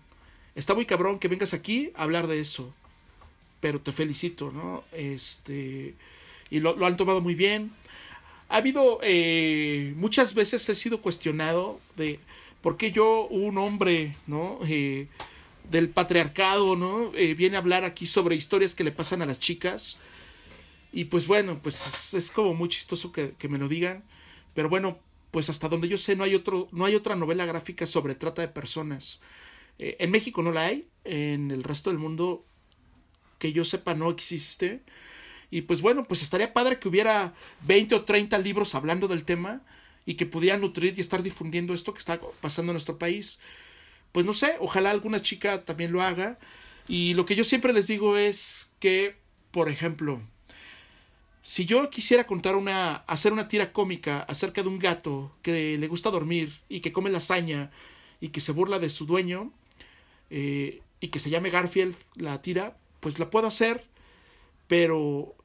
está muy cabrón que vengas aquí a hablar de eso, pero te felicito, ¿no? Este, y lo, lo han tomado muy bien ha habido eh, muchas veces he sido cuestionado de por qué yo, un hombre, ¿no? Eh, del patriarcado, ¿no? Eh, viene a hablar aquí sobre historias que le pasan a las chicas. Y pues bueno, pues es, como muy chistoso que, me lo digan. Pero bueno, pues hasta donde yo sé no hay, otro, no hay otra novela gráfica sobre trata de personas. en México no la hay, en el resto del mundo que yo sepa no existe. Y pues bueno, pues estaría padre que hubiera 20 o 30 libros hablando del tema y que pudieran nutrir y estar difundiendo esto que está pasando en nuestro país. Pues no sé, ojalá alguna chica también lo haga. Y lo que yo siempre les digo es que, por ejemplo, si yo quisiera contar una, hacer una tira cómica acerca de un gato que le gusta dormir y que come lasaña y que se burla de su dueño eh, y que se llame Garfield la tira, pues la puedo hacer, pero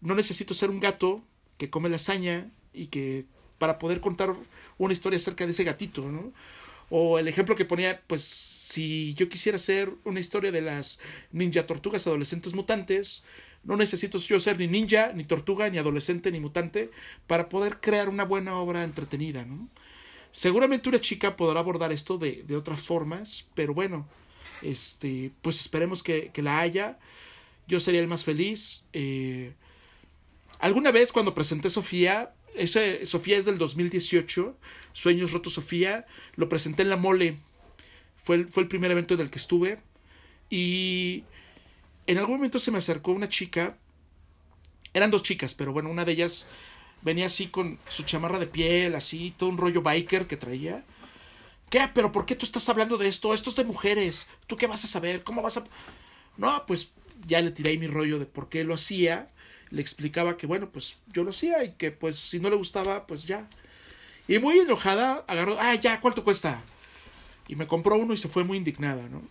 no necesito ser un gato que come lasaña y que para poder contar una historia acerca de ese gatito, ¿no? O el ejemplo que ponía, pues si yo quisiera hacer una historia de las ninja tortugas adolescentes mutantes, no necesito yo ser ni ninja, ni tortuga, ni adolescente, ni mutante para poder crear una buena obra entretenida, ¿no? Seguramente una chica podrá abordar esto de, de otras formas, pero bueno, este, pues esperemos que, la haya. Yo sería el más feliz. Eh, alguna vez cuando presenté Sofía, ese Sofía es del 2018, Sueños Rotos Sofía, lo presenté en la mole. Fue el, fue el primer evento en el que estuve. Y en algún momento se me acercó una chica. Eran dos chicas, pero bueno, una de ellas venía así con su chamarra de piel, así, todo un rollo biker que traía. ¿Qué? ¿Pero por qué tú estás hablando de esto? Esto es de mujeres. ¿Tú qué vas a saber? ¿Cómo vas a...? No, pues ya le tiré mi rollo de por qué lo hacía. Le explicaba que, bueno, pues yo lo hacía y que, pues, si no le gustaba, pues ya. Y muy enojada, agarró, ah, ya, ¿cuánto cuesta? Y me compró uno y se fue muy indignada, ¿no?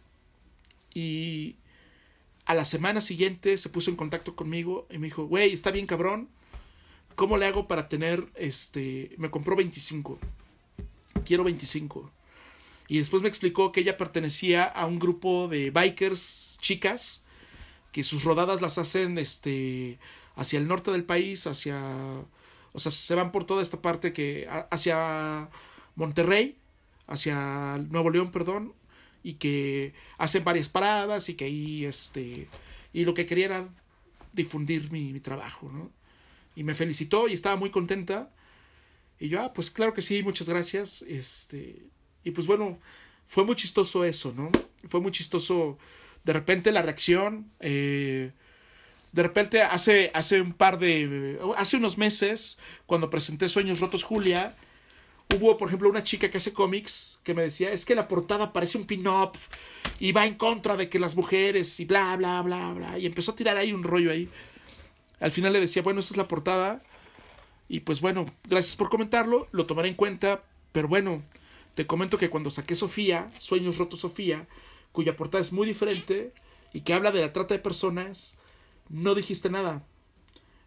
Y a la semana siguiente se puso en contacto conmigo y me dijo, güey, está bien cabrón. ¿Cómo le hago para tener, este, me compró 25. Quiero 25. Y después me explicó que ella pertenecía a un grupo de bikers chicas que sus rodadas las hacen este hacia el norte del país, hacia o sea, se van por toda esta parte que hacia Monterrey, hacia Nuevo León, perdón, y que hacen varias paradas y que ahí este y lo que quería era difundir mi, mi trabajo, ¿no? Y me felicitó y estaba muy contenta. Y yo, ah, pues claro que sí, muchas gracias. Este, y pues bueno, fue muy chistoso eso, ¿no? Fue muy chistoso de repente la reacción. Eh, de repente hace, hace un par de... Hace unos meses, cuando presenté Sueños Rotos Julia, hubo, por ejemplo, una chica que hace cómics que me decía, es que la portada parece un pin-up y va en contra de que las mujeres y bla, bla, bla, bla. Y empezó a tirar ahí un rollo ahí. Al final le decía, bueno, esa es la portada. Y pues bueno, gracias por comentarlo, lo tomaré en cuenta, pero bueno, te comento que cuando saqué Sofía, Sueños Rotos Sofía, cuya portada es muy diferente y que habla de la trata de personas, no dijiste nada.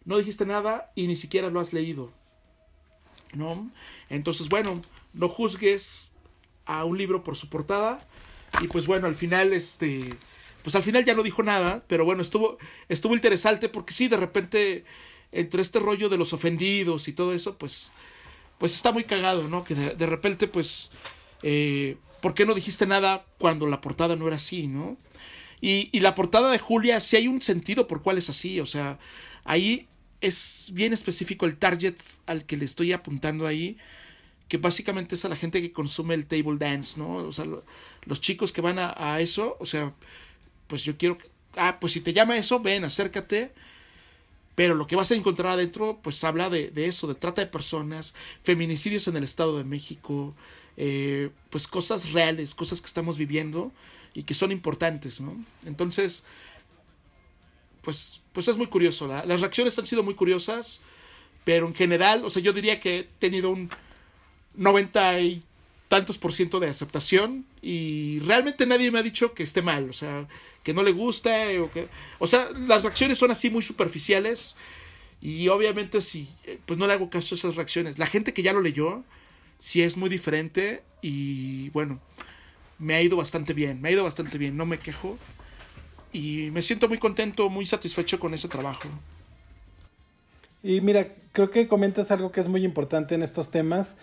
No dijiste nada y ni siquiera lo has leído. ¿No? Entonces, bueno, no juzgues a un libro por su portada. Y pues bueno, al final, este. Pues al final ya no dijo nada. Pero bueno, estuvo. Estuvo interesante. Porque sí, de repente. Entre este rollo de los ofendidos y todo eso, pues pues está muy cagado, ¿no? Que de, repente, pues, eh, ¿por qué no dijiste nada cuando la portada no era así, ¿no? Y, y la portada de Julia, sí hay un sentido por cuál es así, o sea, ahí es bien específico el target al que le estoy apuntando ahí, que básicamente es a la gente que consume el table dance, ¿no? O sea, los chicos que van a, eso, o sea, pues yo quiero, ah, pues si te llama eso, ven, acércate, pero lo que vas a encontrar adentro, pues habla de, eso, de trata de personas, feminicidios en el Estado de México, eh, pues cosas reales, cosas que estamos viviendo y que son importantes, ¿no? Entonces, pues, pues es muy curioso. las reacciones han sido muy curiosas, pero en general, o sea, yo diría que he tenido un 90 y tantos por ciento de aceptación y realmente nadie me ha dicho que esté mal, o sea, que no le gusta o que... O sea, las reacciones son así muy superficiales y obviamente si, pues no le hago caso a esas reacciones. La gente que ya lo leyó, sí es muy diferente y bueno, me ha ido bastante bien, me ha ido bastante bien, no me quejo y me siento muy contento, muy satisfecho con ese trabajo. Y mira, creo que comentas algo que es muy importante en estos temas.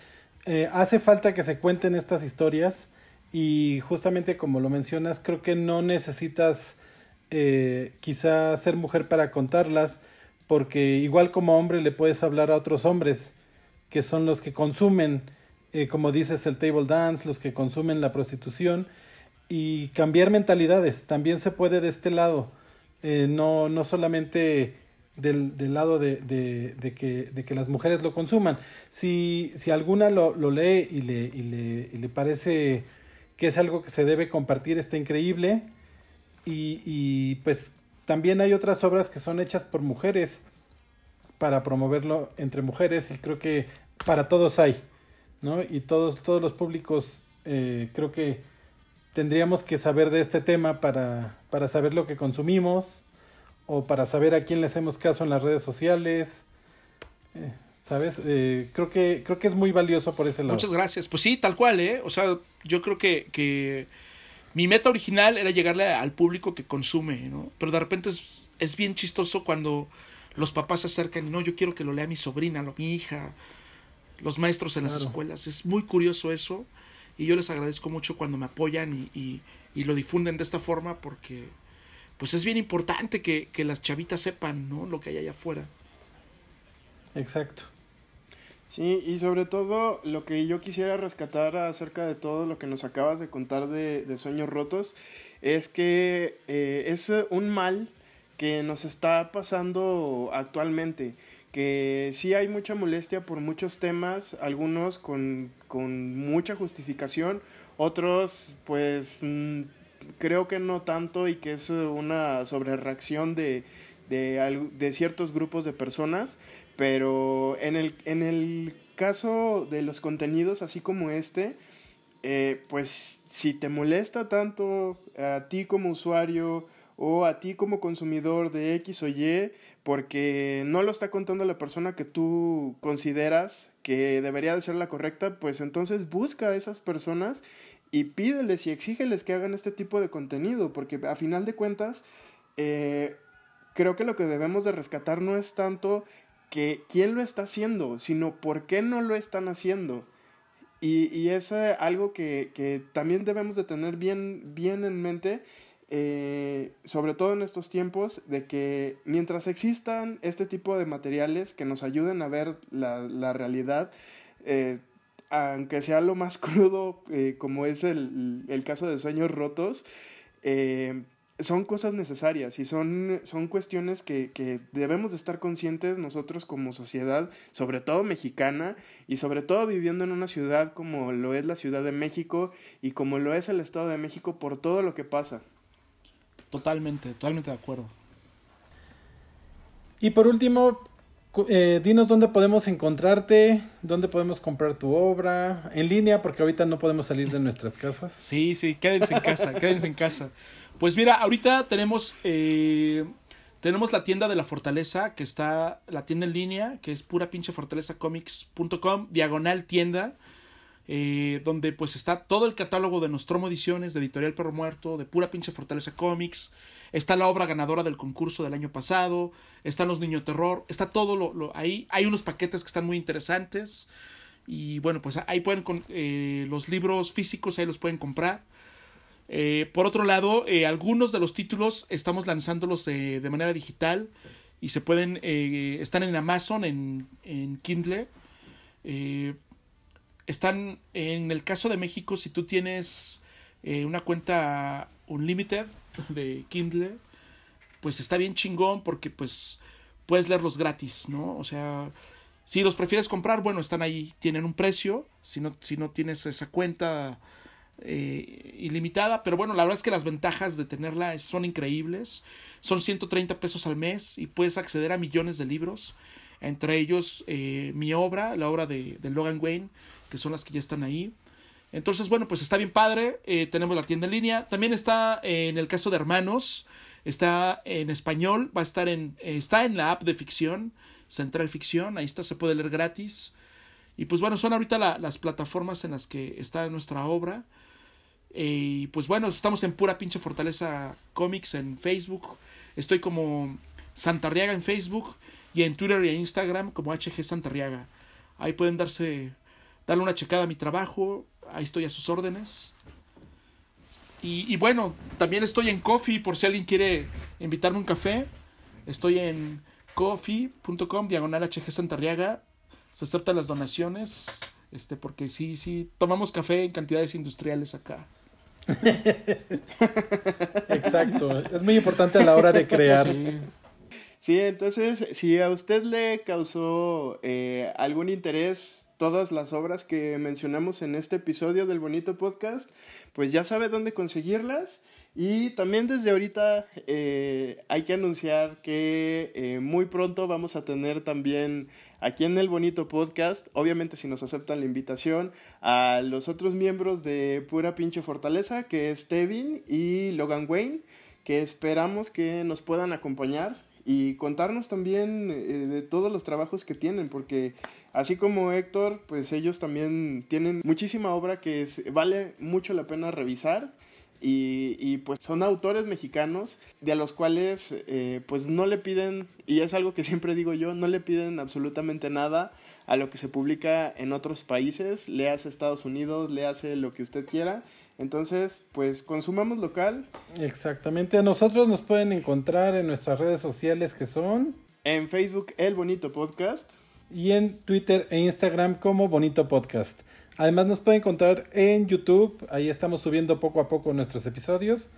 Eh, hace falta que se cuenten estas historias y justamente como lo mencionas, creo que no necesitas eh, quizá ser mujer para contarlas, porque igual como hombre le puedes hablar a otros hombres, que son los que consumen, eh, como dices, el table dance, los que consumen la prostitución, y cambiar mentalidades. También se puede de este lado, eh, no, no solamente del, del lado de, de, de, que, de que las mujeres lo consuman. Si, si alguna lo, lo lee y le, y, le, y le parece que es algo que se debe compartir, está increíble. Y, y pues también hay otras obras que son hechas por mujeres para promoverlo entre mujeres y creo que para todos hay, ¿no? Y todos, todos los públicos eh, creo que tendríamos que saber de este tema para, para saber lo que consumimos o para saber a quién le hacemos caso en las redes sociales. Eh, ¿Sabes? Eh, creo, que, creo que es muy valioso por ese lado. Muchas gracias. Pues sí, tal cual, ¿eh? O sea, yo creo que, que mi meta original era llegarle al público que consume, ¿no? Pero de repente es, es bien chistoso cuando los papás se acercan y no, yo quiero que lo lea mi sobrina, lo, mi hija, los maestros en las escuelas. Es muy curioso eso y yo les agradezco mucho cuando me apoyan y, y, y lo difunden de esta forma porque pues es bien importante que, que las chavitas sepan, ¿no? Lo que hay allá afuera. Exacto. Sí, y sobre todo lo que yo quisiera rescatar acerca de todo lo que nos acabas de contar de, de Sueños Rotos es que eh, es un mal que nos está pasando actualmente, que sí hay mucha molestia por muchos temas, algunos con, con mucha justificación, otros pues mm, creo que no tanto y que es una sobrereacción de, de, de ciertos grupos de personas, pero en el, en el caso de los contenidos así como este, eh, pues si te molesta tanto a ti como usuario o a ti como consumidor de X o Y, porque no lo está contando la persona que tú consideras que debería de ser la correcta, pues entonces busca a esas personas y pídeles y exígeles que hagan este tipo de contenido, porque a final de cuentas, eh, creo que lo que debemos de rescatar no es tanto que quién lo está haciendo, sino por qué no lo están haciendo. Y, y es eh, algo que, que también debemos de tener bien, bien en mente, eh, sobre todo en estos tiempos, de que mientras existan este tipo de materiales que nos ayuden a ver la, la realidad, eh, aunque sea lo más crudo, eh, como es el, el caso de Sueños Rotos, eh, son cosas necesarias y son, son cuestiones que, que debemos de estar conscientes nosotros como sociedad, sobre todo mexicana, y sobre todo viviendo en una ciudad como lo es la Ciudad de México y como lo es el Estado de México por todo lo que pasa. Totalmente, totalmente de acuerdo. Y por último, eh, dinos dónde podemos encontrarte, dónde podemos comprar tu obra, en línea, porque ahorita no podemos salir de nuestras casas. Sí, sí, quédense en casa, quédense en casa. Pues mira, ahorita tenemos eh, tenemos la tienda de la Fortaleza, que está la tienda en línea, que es pura pinche fortalezacomics.com, diagonal tienda, eh, donde pues está todo el catálogo de Nostromo Ediciones, de Editorial Perro Muerto, de pura pinche Fortaleza Comics, está la obra ganadora del concurso del año pasado, están los Niño Terror, está todo lo, lo- ahí, hay unos paquetes que están muy interesantes, y bueno, pues ahí pueden, con, eh, los libros físicos, ahí los pueden comprar. Eh, por otro lado, algunos de los títulos estamos lanzándolos de manera digital. Y se pueden, están en Amazon, en, en Kindle. Eh, están, en el caso de México, si tú tienes eh, una cuenta Unlimited de Kindle, pues está bien chingón porque pues puedes leerlos gratis, ¿no? O sea, si los prefieres comprar, bueno, están ahí, tienen un precio. Si no, si no tienes esa cuenta eh, ilimitada, pero bueno, la verdad es que las ventajas de tenerla son increíbles. Son 130 pesos al mes y puedes acceder a millones de libros, entre ellos eh, mi obra, la obra de, de Logan Wayne, que son las que ya están ahí. Entonces, bueno, pues está bien padre. eh, tenemos la tienda en línea. También está eh, en el caso de Hermanos. Está en español. Va a estar en. eh, está en la app de ficción. Central Ficción. Ahí está, se puede leer gratis. Y pues bueno, son ahorita la- las plataformas en las que está nuestra obra. Y pues bueno, estamos en pura pinche Fortaleza Comics en Facebook. Estoy como Santarriaga en Facebook. y en Twitter y en Instagram como HG Santarriaga. Ahí pueden darse, darle una checada a mi trabajo, ahí estoy a sus órdenes. Y, y bueno, también estoy en Coffee por si alguien quiere invitarme un café. Estoy en coffee.com, diagonal HG Santarriaga. Se aceptan las donaciones, este, porque sí, sí, tomamos café en cantidades industriales acá. Exacto, es muy importante a la hora de crear. Sí. Sí, entonces, si a usted le causó eh, algún interés todas las obras que mencionamos en este episodio del bonito podcast, pues ya sabe dónde conseguirlas. Y también desde ahorita eh, hay que anunciar que eh, muy pronto vamos a tener también aquí en el bonito podcast, obviamente si nos aceptan la invitación, a los otros miembros de Pura Pinche Fortaleza, que es Tevin y Logan Wayne, que esperamos que nos puedan acompañar y contarnos también eh, de todos los trabajos que tienen, porque así como Héctor, pues ellos también tienen muchísima obra que es- vale mucho la pena revisar. Y, y, pues son autores mexicanos de a los cuales eh, pues no le piden, y es algo que siempre digo yo, no le piden absolutamente nada a lo que se publica en otros países, le hace Estados Unidos, le hace lo que usted quiera. Entonces, pues consumamos local, Exactamente, a nosotros nos pueden encontrar en nuestras redes sociales que son en Facebook El Bonito Podcast. Y en Twitter e Instagram como Bonito Podcast. Además nos pueden encontrar en YouTube, ahí estamos subiendo poco a poco nuestros episodios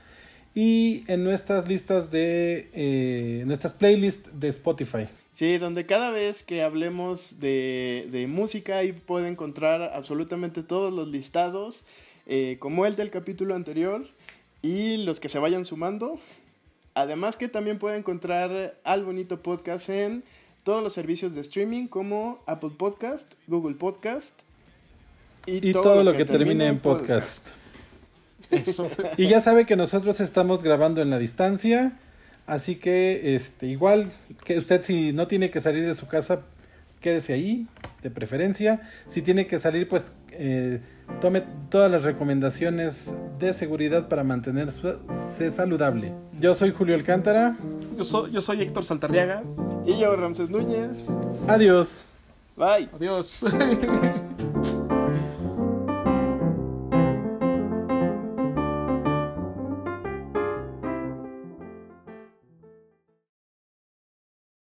y en nuestras listas de eh, nuestras playlists de Spotify. Sí, donde cada vez que hablemos de, de música ahí puede encontrar absolutamente todos los listados, eh, como el del capítulo anterior y los que se vayan sumando. Además que también puede encontrar al bonito podcast en todos los servicios de streaming como Apple Podcast, Google Podcast Y, todo, lo que, termine en podcast. Eso. Y ya sabe que nosotros estamos grabando en la distancia, así que este igual que usted si no tiene que salir de su casa, quédese ahí, de preferencia. Si tiene que salir, pues eh, tome todas las recomendaciones de seguridad para mantenerse saludable. Yo soy Julio Alcántara. Yo soy, yo soy Héctor Saltarriaga. Y yo, Ramses Núñez. Adiós. Bye. Adiós.